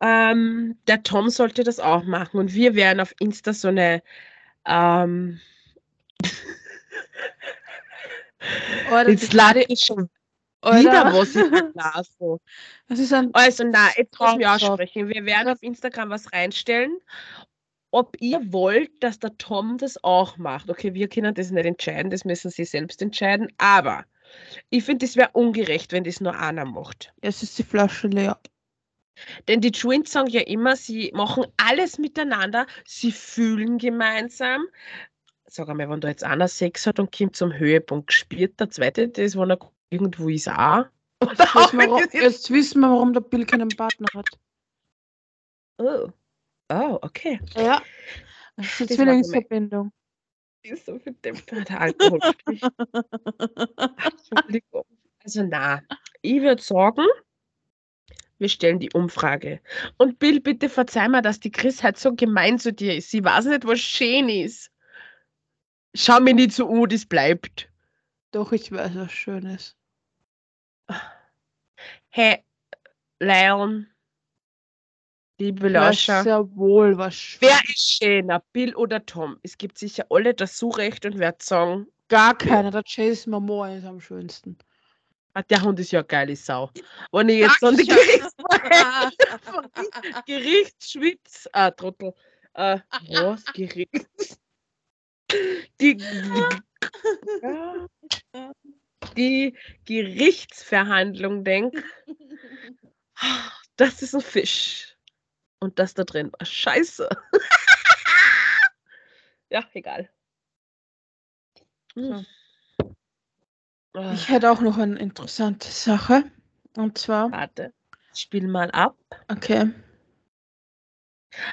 ähm, der Tom sollte das auch machen und wir werden auf Insta so eine ähm,
Oder
jetzt lade ich schon
oder-
wieder was in der Nase.
Das ist ein
Also na, jetzt muss ich aussprechen. Wir werden auf Instagram was reinstellen, ob ihr wollt, dass der Tom das auch macht. Okay, wir können das nicht entscheiden, das müssen sie selbst entscheiden, aber ich finde, es wäre ungerecht, wenn das nur einer macht.
Jetzt ist die Flasche leer.
Denn die Twins sagen ja immer, sie machen alles miteinander, sie fühlen gemeinsam. Sag einmal, wenn da jetzt einer Sex hat und kommt zum Höhepunkt, spielt der zweite das, wenn er irgendwo ist auch?
Jetzt wissen, wir, warum, jetzt wissen wir, warum der Bill keinen Partner hat.
Oh. oh, okay.
Ja. Das ist
war
Zwillingsverbindung.
ist so viel der Alkohol. Also na, ich würde sagen, wir stellen die Umfrage. Und Bill, bitte verzeih mir, dass die Chris halt so gemein zu dir ist. Sie weiß nicht, was schön ist. Schau mir nicht so an, das bleibt.
Doch, ich weiß, was schön ist.
Hey, Leon, liebe Lauscher,
sehr wohl, was schön
wer ist schöner, Bill oder Tom? Es gibt sicher alle das Zurecht und wird sagen,
Gar keiner. Der Chase Momoa ist am schönsten.
Der Hund ist ja eine geile Sau. Wenn ich jetzt an die Gerichtsverhandlung Gerichtsschwitz, ah, Trottel, äh, was, Gerichts, die, die Gerichtsverhandlung denke, das ist ein Fisch. Und das da drin war scheiße. ja, egal. Hm. Ah,
Ich hätte auch noch eine interessante Sache. Und zwar,
Warte, spiel mal ab.
okay.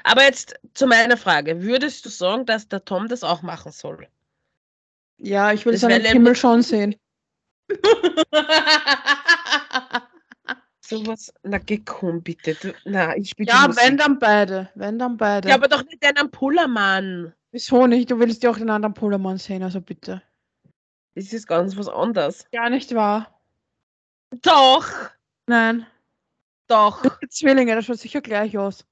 Aber jetzt zu meiner Frage. Würdest du sagen, dass der Tom das auch machen soll?
Ja, ich will seinen
nämlich-
schon sehen.
Sowas, na geh komm bitte. Du, na, ich spiele
ja, wenn dann beide. Wenn dann beide.
Ja, aber doch nicht den am Pullermann.
Wieso nicht? Du willst ja auch den anderen Polermann sehen, also bitte.
Das ist ganz was anderes.
Ja, nicht wahr?
Doch,
Nein.
doch.
Die Zwillinge, das schaut sicher gleich aus.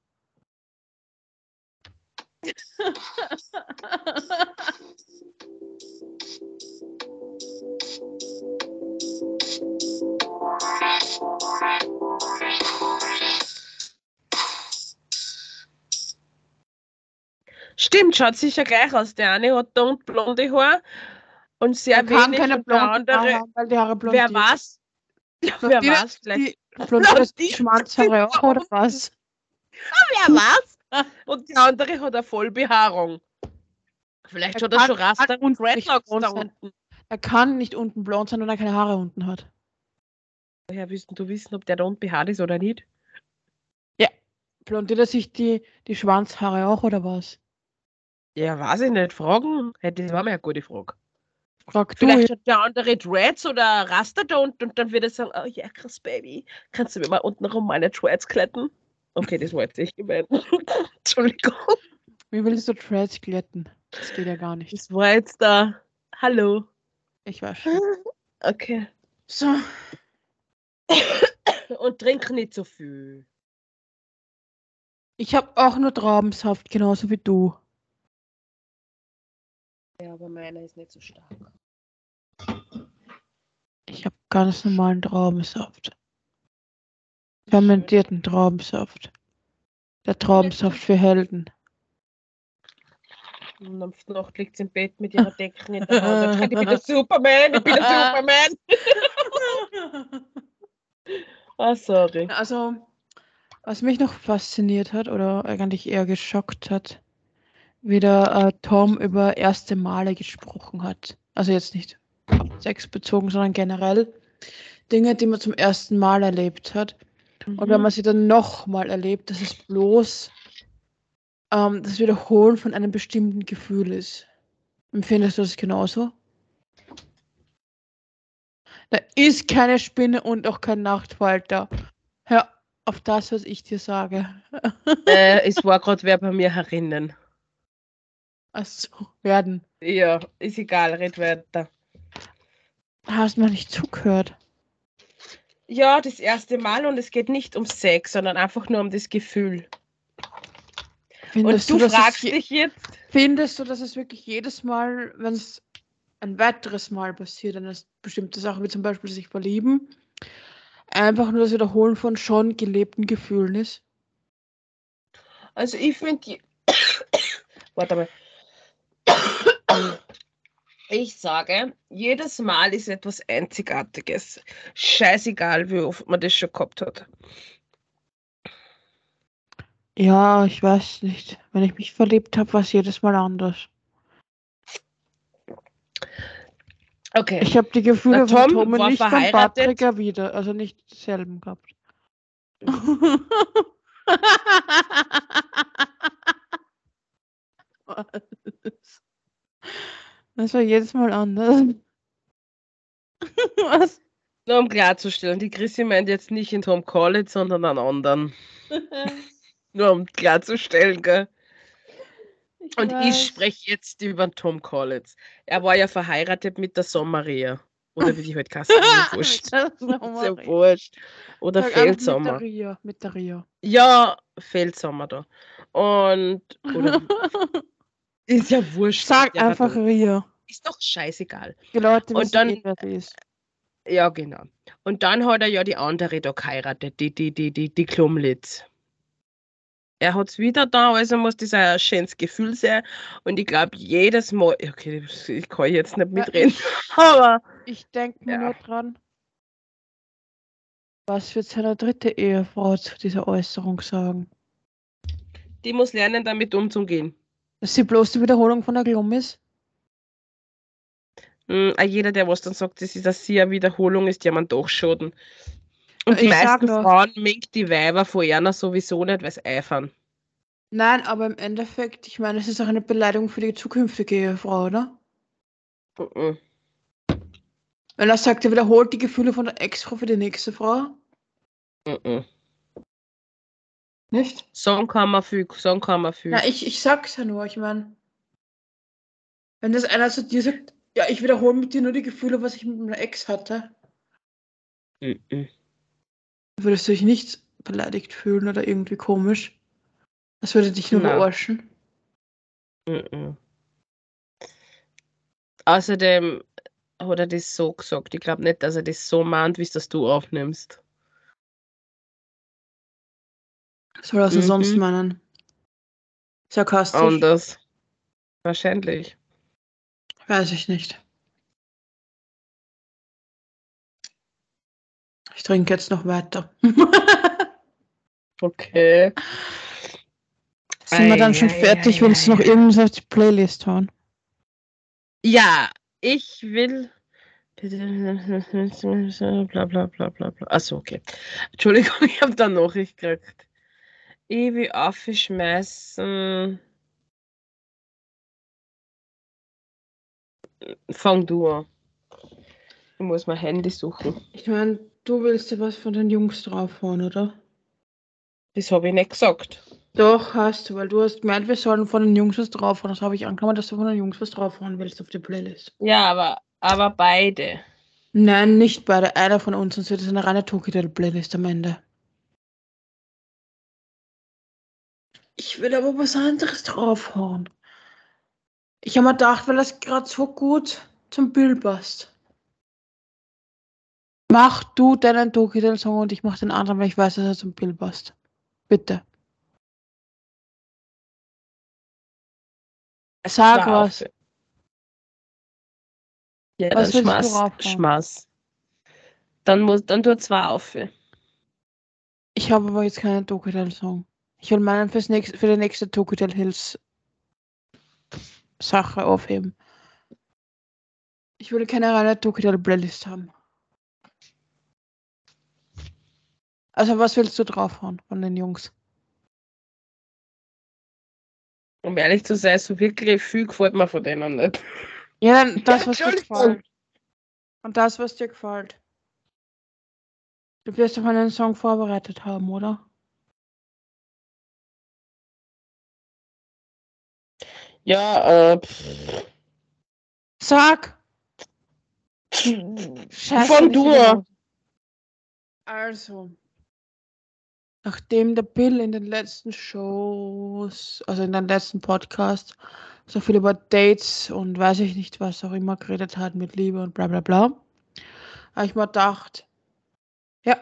Stimmt, schaut sicher gleich aus. Der eine hat da unten blonde Haar und sehr
Er kann
wenig
keine
und andere,
haben, weil die Haare
wer ja, wer weiß, vielleicht,
Die blondiert
die-
Schwanzhaare auch, oder was?
wer weiß. Und der andere hat eine Vollbehaarung. Vielleicht hat er schon Raster und
blond
da unten.
Er kann nicht unten blond sein, wenn er keine Haare unten hat.
Woher willst du wissen, ob der da unten behaart ist oder nicht?
Blondiert er sich die, die Schwanzhaare auch, oder was?
Ja, weiß ich nicht. Fragen? Das war mir eine gute Frage.
Frag du.
Vielleicht hat der andere Dreads oder Raster da unten und dann wird er sagen, oh ja, krass, Baby, kannst du mir mal unten rum meine Dreads kletten? Okay, das war jetzt echt gemein. Entschuldigung.
Wie willst du Threads glätten? Das geht ja gar nicht.
Das war jetzt da. Hallo.
Ich weiß schon.
Okay.
So.
Und trink nicht so viel.
Ich habe auch nur Traubensaft, genauso wie du.
Ja, aber meiner ist nicht so stark.
Ich habe ganz normalen Traubensaft. Fermentierten Traubensaft. Der Traubensaft für Helden.
Und am Nacht liegt sie im Bett mit ihrer Decke in der Hand. und sagt, Ich bin der Superman, ich bin der Superman. Ah, sorry.
Also, was mich noch fasziniert hat oder eigentlich eher geschockt hat, wie der äh, Tom über erste Male gesprochen hat. Also jetzt nicht auf Sex bezogen, sondern generell Dinge, die man zum ersten Mal erlebt hat. Und wenn man sie dann nochmal erlebt, dass es bloß ähm, das Wiederholen von einem bestimmten Gefühl ist. Empfindest du das genauso? Da ist keine Spinne und auch kein Nachtfalter. Hör auf das, was ich dir sage.
äh, es war gerade wer bei mir herinnen.
Achso, werden.
Ja, ist egal, red weiter.
Hast mir nicht zugehört.
Ja, das erste Mal und es geht nicht um Sex, sondern einfach nur um das Gefühl.
Findest
und du,
es
fragst dich jetzt,
Findest du, dass es wirklich jedes Mal, wenn es ein weiteres Mal passiert, eine bestimmte Sache, wie zum Beispiel sich verlieben, einfach nur das Wiederholen von schon gelebten Gefühlen ist?
also ich finde, warte mal. Ich sage, jedes Mal ist etwas Einzigartiges. Scheißegal, wie oft man das schon gehabt hat.
Ja, ich weiß nicht. Wenn ich mich verliebt habe, war es jedes Mal anders.
Okay.
Ich habe die Gefühle
Na,
von
Tom
Tom und
war
nicht von. Patrick erwidert, also nicht dieselben gehabt. Was? Das war jedes Mal anders. Was?
Nur um klarzustellen, die Chrissy meint jetzt nicht in Tom College, sondern einen anderen. Nur um klarzustellen, gell? Und ich
weiß.
spreche jetzt über den Tom Collins. Er war ja verheiratet mit der Sommaria. Oder wie die halt heißt, mir wurscht.
Sommer.
wurscht. Oder
Sag
Feldsommer.
Mit der Ria. Mit der Ria.
Ja, Feldsommer da. Und oder, ist ja wurscht.
Sag einfach Ria.
Ist doch scheißegal.
Die Leute
Und dann-
eh, wer ist.
Ja, genau. Und dann hat er ja die andere da geheiratet, die, die, die, die, die Klumlitz. Er hat es wieder da, also muss das ein schönes Gefühl sein. Und ich glaube, jedes Mal, okay, ich kann jetzt nicht mitreden, aber
Ich denke mir
Ja.
nur dran. Was wird seine dritte Ehefrau zu dieser Äußerung sagen?
die muss lernen, damit umzugehen.
Dass sie bloß die Wiederholung von der Glum ist?
Hm, auch jeder, der was dann sagt, das ist eine sehr Wiederholung, ist ja man doch schon. Und die
Ich
meisten Frauen mengt die Weiber von einer sowieso nicht, weil sie eifern.
Nein, aber im Endeffekt, ich meine, es ist auch eine Beleidigung für die zukünftige Ehefrau, oder?
Mhm.
Wenn er sagt, er wiederholt die Gefühle von der Ex-Frau für die nächste Frau.
Mhm.
Nicht?
Sagen kann man viel, sagen kann man viel.
Na, ich, ich sag's ja nur, ich meine. Wenn das einer zu dir sagt, ja, ich wiederhole mit dir nur die Gefühle, was ich mit meiner Ex hatte,
Mhm.
würdest du dich nicht beleidigt fühlen oder irgendwie komisch. Das würde dich nur
Nein.
verarschen.
Mhm. Außerdem hat er das so gesagt. Ich glaube nicht, dass er das so meint, wie es das du aufnimmst.
Soll er es
Mhm.
sonst meinen? Sarkastisch?
Anders. Wahrscheinlich.
Weiß ich nicht. Ich trinke jetzt noch weiter.
Okay.
Sind wir dann schon
ei,
fertig,
ei,
wenn es noch irgendwas auf die Playlist hauen?
Ja, ich will. Bla bla bla bla bla. Achso, okay. Entschuldigung, ich habe da Nachricht gekriegt. Ich will aufschmeißen. Fang du an. Ich muss mein Handy suchen.
Ich meine, du willst ja was von den Jungs draufhauen, oder?
Das habe ich nicht gesagt.
Doch, hast du, weil du hast gemeint, wir sollen von den Jungs was draufhauen. Das habe ich angenommen, dass du von den Jungs was draufhauen willst auf die Playlist.
Ja, aber, aber beide.
Nein, nicht beide. Einer von uns, sonst wird es eine reine Tokyo-Playlist am Ende. Ich will aber was anderes draufhauen. Ich habe mir gedacht, weil das gerade so gut zum Bild passt. Mach du deinen Tokyo-Song und ich mach den anderen, weil ich weiß, dass er zum Bild passt. Bitte. Sag
War
was.
auf. Ja,
Was
dann
willst du
schmaß, schmaß. Dann muss, dann tu zwei auf.
Ich habe aber jetzt keinen Tokyo-Song. Ich will meinen fürs nächste, für die nächste Tokyo Hills Sache aufheben. Ich will keine reine Tokyo Playlist haben. Also was willst du draufhauen von den Jungs?
Um ehrlich zu sein, so wirklich viel gefällt mir von denen nicht.
Ja, dann das, was dir gefällt. Und das, was dir gefällt. Du wirst doch einen Song vorbereitet haben, oder?
Ja, äh, pff.
Sag! Scheiße,
Von
nicht
du.
wieder. Also, nachdem der Bill in den letzten Shows, also in den letzten Podcast, so viel über Dates und weiß ich nicht, was auch immer geredet hat mit Liebe und bla bla bla, habe ich mir gedacht, ja,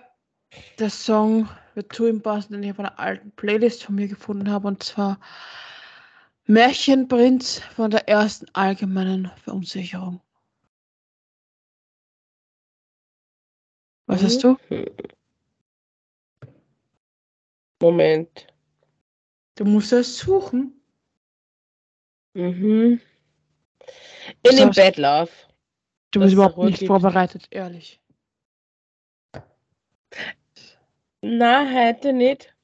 der Song wird zu ihm passen, den ich auf einer alten Playlist von mir gefunden habe, und zwar Märchenprinz von der ersten allgemeinen Verunsicherung. Was hast du?
Moment.
Du musst es suchen.
Mhm. In dem Bett Love.
Du
Das
bist
ist
überhaupt nicht
gibt.
vorbereitet, ehrlich.
Na, heute nicht.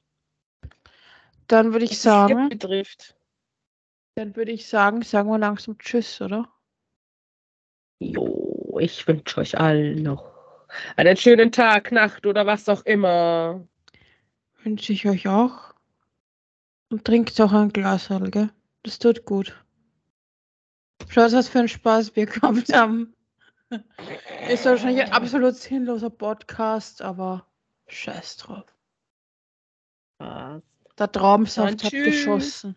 Dann würde ich
Was das
sagen,
betrifft.
Dann würde ich sagen, sagen wir langsam Tschüss, oder?
Jo, ich wünsche euch allen noch einen schönen Tag, Nacht oder was auch immer.
Wünsche ich euch auch. Und trinkt auch ein Glas, gell? Das tut gut. Schaut, was für einen Spaß wir gehabt haben. Ist wahrscheinlich ein absolut sinnloser Podcast, aber scheiß drauf. Der Traumsaft hat geschossen.